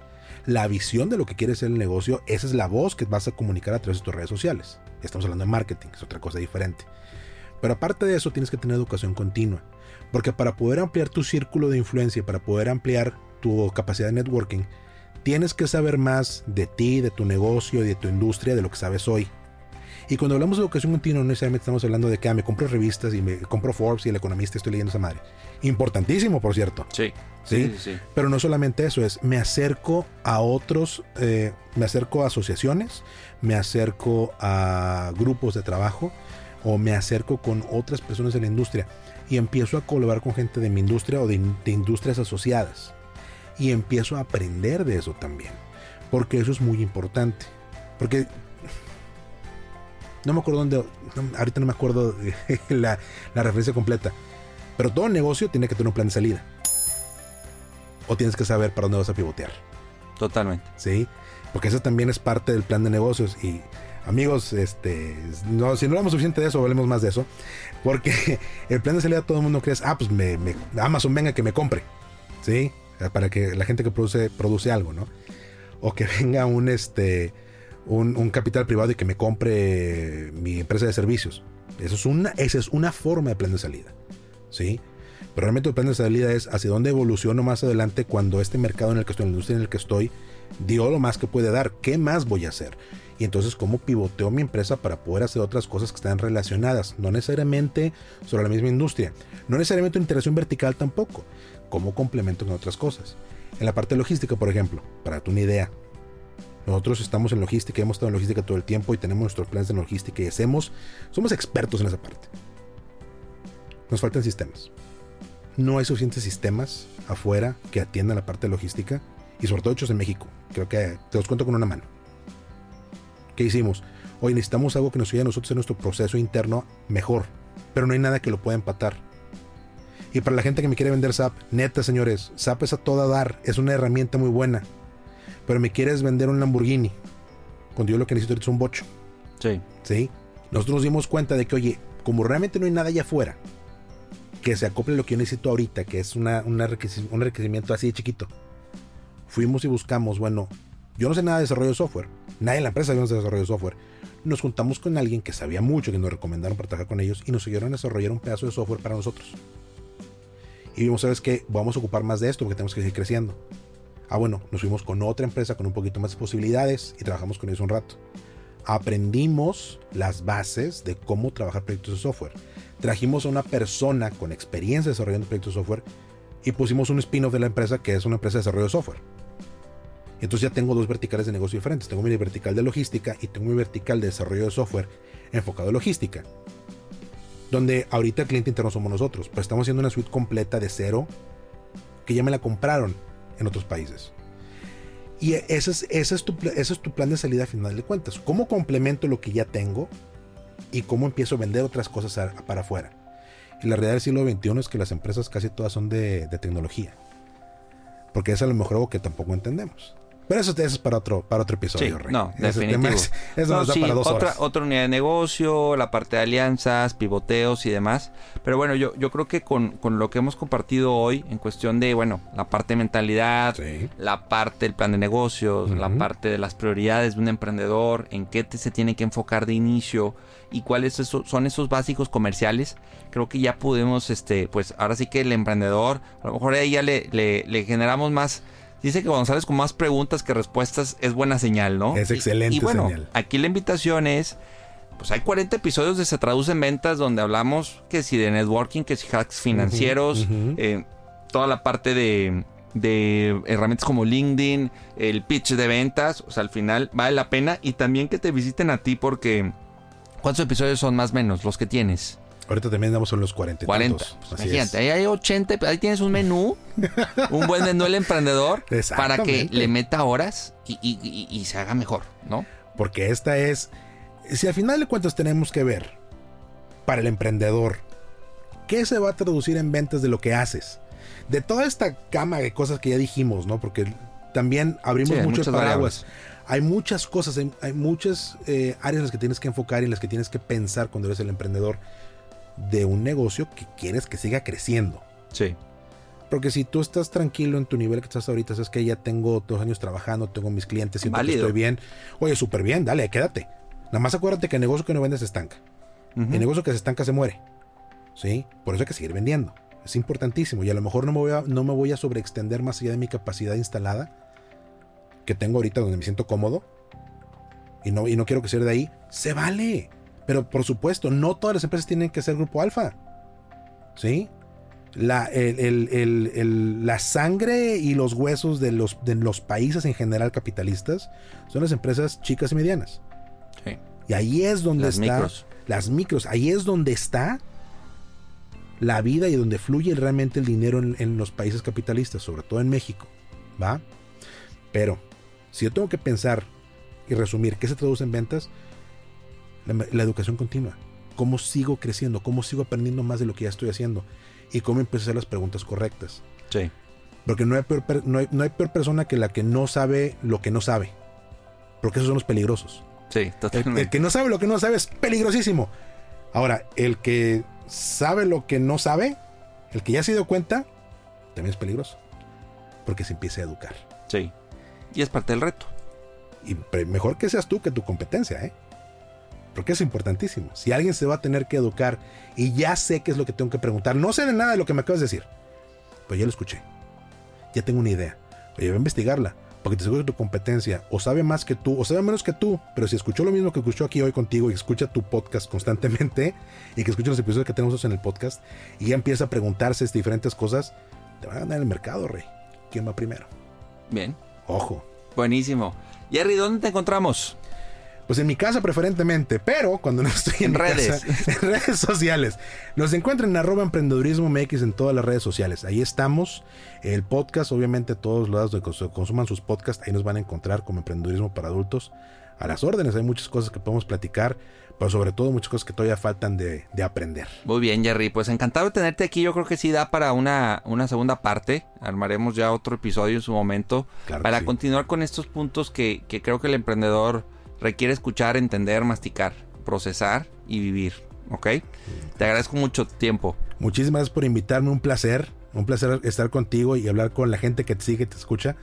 La visión de lo que quieres ser el negocio, esa es la voz que vas a comunicar a través de tus redes sociales. Estamos hablando de marketing, es otra cosa diferente. Pero aparte de eso, tienes que tener educación continua. Porque para poder ampliar tu círculo de influencia, para poder ampliar tu capacidad de networking, tienes que saber más de ti, de tu negocio y de tu industria de lo que sabes hoy. Y cuando hablamos de educación continua, no necesariamente estamos hablando de que ah, me compro revistas y me compro Forbes y el economista estoy leyendo esa madre. Importantísimo, por cierto. Sí. ¿sí? Sí, sí, Pero no solamente eso, es me acerco a otros, eh, me acerco a asociaciones, me acerco a grupos de trabajo o me acerco con otras personas de la industria y empiezo a colaborar con gente de mi industria o de, de industrias asociadas. Y empiezo a aprender de eso también. Porque eso es muy importante. Porque no me acuerdo dónde, ahorita no me acuerdo la, la referencia completa. Pero todo negocio tiene que tener un plan de salida. O tienes que saber para dónde vas a pivotear. Totalmente. Sí, porque eso también es parte del plan de negocios. Y amigos, este, no, si no hablamos suficiente de eso, hablemos más de eso. Porque el plan de salida todo el mundo cree, ah, pues me, Amazon venga que me compre. Sí, para que la gente que produce, produce algo, ¿no? O que venga un, este, un, capital privado y que me compre mi empresa de servicios. Eso es una, esa es una forma de plan de salida. ¿sí? Pero realmente el plan de salida es hacia dónde evoluciono más adelante cuando este mercado en el que estoy, en la industria en el que estoy, dio lo más que puede dar. ¿Qué más voy a hacer? Y entonces, ¿cómo pivoteo mi empresa para poder hacer otras cosas que están relacionadas? No necesariamente sobre la misma industria. No necesariamente una interacción vertical tampoco. ¿Cómo complemento con otras cosas? En la parte logística, por ejemplo, para darte una idea, nosotros estamos en logística, hemos estado en logística todo el tiempo y tenemos nuestros planes de logística y hacemos, somos expertos en esa parte. Nos faltan sistemas. No hay suficientes sistemas afuera que atiendan la parte logística y sobre todo hechos en México. Creo que te los cuento con una mano. ¿Qué hicimos? Hoy necesitamos algo que nos ayude a nosotros en nuestro proceso interno mejor, pero no hay nada que lo pueda empatar. Y para la gente que me quiere vender SAP, neta señores, SAP es a toda dar, es una herramienta muy buena pero me quieres vender un Lamborghini. Cuando yo lo que necesito es un bocho. Sí. Sí. Nosotros nos dimos cuenta de que, oye, como realmente no hay nada allá afuera que se acople lo que yo necesito ahorita, que es una, un requerimiento así de chiquito, fuimos y buscamos, bueno, yo no sé nada de desarrollo de software, nadie en la empresa sabía de desarrollo de software. Nos juntamos con alguien que sabía mucho, que nos recomendaron para trabajar con ellos y nos ayudaron a desarrollar un pedazo de software para nosotros. Y vimos, ¿sabes qué? Vamos a ocupar más de esto porque tenemos que seguir creciendo. Ah, bueno, nos fuimos con otra empresa con un poquito más de posibilidades y trabajamos con ellos un rato. Aprendimos las bases de cómo trabajar proyectos de software. Trajimos a una persona con experiencia desarrollando proyectos de software y pusimos un spin-off de la empresa que es una empresa de desarrollo de software. Entonces ya tengo dos verticales de negocio diferentes. Tengo mi vertical de logística y tengo mi vertical de desarrollo de software enfocado en logística. Donde ahorita el cliente interno somos nosotros. Pues estamos haciendo una suite completa de cero que ya me la compraron en otros países. Y ese es, ese, es tu, ese es tu plan de salida a final de cuentas. ¿Cómo complemento lo que ya tengo y cómo empiezo a vender otras cosas para afuera? Y la realidad del siglo XXI es que las empresas casi todas son de, de tecnología. Porque es a lo mejor algo que tampoco entendemos. Pero eso, es para otro, para otro episodio, sí, No, definitivo. eso nos da para dos otra, Otra unidad de negocio, la parte de alianzas, pivoteos y demás. Pero bueno, yo, yo creo que con, con lo que hemos compartido hoy, en cuestión de, bueno, la parte de mentalidad, la parte del plan de negocios, la parte de las prioridades de un emprendedor, en qué te, se tiene que enfocar de inicio y cuáles son esos básicos comerciales, creo que ya podemos, este, pues ahora sí que el emprendedor, a lo mejor ahí ya le, le, le generamos más Dice que cuando sales con más preguntas que respuestas es buena señal, ¿no? Es excelente y, bueno, Aquí la invitación es, pues hay 40 episodios de Se Traduce en Ventas donde hablamos que si de networking, que si hacks financieros, eh, toda la parte de, de herramientas como LinkedIn, el pitch de ventas, o sea, al final vale la pena y también que te visiten a ti porque ¿cuántos episodios son más o menos los que tienes? Ahorita también damos en los 40. 40. Pues imagínate, ahí hay 80, ahí tienes un menú, un buen menú el emprendedor para que le meta horas y, se haga mejor, ¿no? Porque esta es, si al final de cuentas tenemos que ver para el emprendedor, ¿qué se va a traducir en ventas de lo que haces? De toda esta cama de cosas que ya dijimos, ¿no? Porque también abrimos muchos paraguas. Hay muchas cosas, hay, muchas eh, áreas en las que tienes que enfocar y en las que tienes que pensar cuando eres el emprendedor de un negocio que quieres que siga creciendo. Sí. Porque si tú estás tranquilo en tu nivel que estás ahorita, es que ya tengo dos años trabajando, tengo mis clientes, siento que estoy bien. Oye, súper bien, dale, quédate. Nada más acuérdate que el negocio que no vendes se estanca. El negocio que se estanca se muere. ¿Sí? Por eso hay que seguir vendiendo. Es importantísimo. Y a lo mejor no me voy a, no me voy a sobreextender más allá de mi capacidad instalada que tengo ahorita donde me siento cómodo. y no, y no quiero que sea de ahí, se vale. Pero por supuesto, no todas las empresas tienen que ser grupo alfa. ¿Sí? La, la sangre y los huesos de los, de los países en general capitalistas son las empresas chicas y medianas. Sí. Y ahí es donde las está. Micros. Las micros. Ahí es donde está la vida y donde fluye realmente el dinero en, los países capitalistas, sobre todo en México. ¿Va? Pero, si yo tengo que pensar y resumir qué se traduce en ventas, la, educación continua. ¿Cómo sigo creciendo? ¿Cómo sigo aprendiendo más de lo que ya estoy haciendo? Y cómo empiezo a hacer las preguntas correctas. Sí. Porque no hay, peor, no, hay, peor persona que la que no sabe lo que no sabe. Porque esos son los peligrosos. Sí, totalmente. el, que no sabe lo que no sabe es peligrosísimo. Ahora, el que sabe lo que no sabe, el que ya se dio cuenta, también es peligroso. Porque se empieza a educar. Sí. Y es parte del reto. Y mejor que seas tú que tu competencia, ¿eh? Porque es importantísimo. Si alguien se va a tener que educar y ya sé qué es lo que tengo que preguntar, no sé de nada de lo que me acabas de decir, pues ya lo escuché. Ya tengo una idea. Oye, voy a investigarla. Porque te aseguro que tu competencia o sabe más que tú o sabe menos que tú, pero si escuchó lo mismo que escuchó aquí hoy contigo y escucha tu podcast constantemente y que escucha los episodios que tenemos en el podcast y ya empieza a preguntarse diferentes cosas, te van a ganar el mercado, rey. ¿Quién va primero? Bien. Ojo. Buenísimo. Jerry, ¿dónde te encontramos? Pues en mi casa preferentemente, pero cuando no estoy en, redes. en redes sociales. Nos encuentran en arroba emprendedurismo MX en todas las redes sociales. Ahí estamos. El podcast, obviamente todos los que consuman sus podcasts, ahí nos van a encontrar como emprendedurismo para adultos. A las órdenes, hay muchas cosas que podemos platicar, pero sobre todo muchas cosas que todavía faltan de, aprender. Muy bien, Jerry. Pues encantado de tenerte aquí. Yo creo que sí da para una, una segunda parte. Armaremos ya otro episodio en su momento para continuar con estos puntos que, que creo que el emprendedor requiere escuchar, entender, masticar, procesar y vivir. ¿Ok? Te agradezco mucho tiempo. Muchísimas gracias por invitarme, un placer. Un placer estar contigo y hablar con la gente que te sigue, te escucha.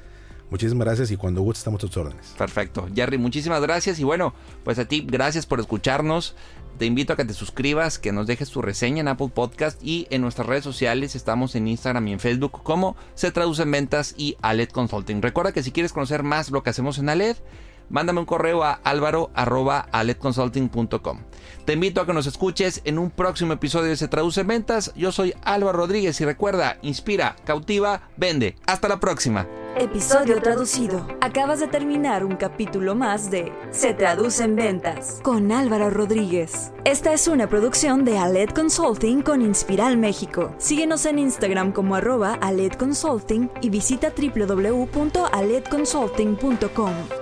Muchísimas gracias y cuando guste estamos a tus órdenes. Perfecto. Jerry, muchísimas gracias y bueno, pues a ti gracias por escucharnos. Te invito a que te suscribas, que nos dejes tu reseña en Apple Podcast y en nuestras redes sociales estamos en Instagram y en Facebook como Se Traduce en Ventas y Aled Consulting. Recuerda que si quieres conocer más lo que hacemos en Aled, mándame un correo a alvaro.aledconsulting.com. Te invito a que nos escuches en un próximo episodio de Se Traduce en Ventas. Yo soy Álvaro Rodríguez y recuerda, inspira, cautiva, vende. Hasta la próxima. Episodio traducido. Acabas de terminar un capítulo más de Se Traduce en Ventas con Álvaro Rodríguez. Esta es una producción de Aled Consulting con Inspiral México. Síguenos en Instagram como arroba y visita www.aledconsulting.com.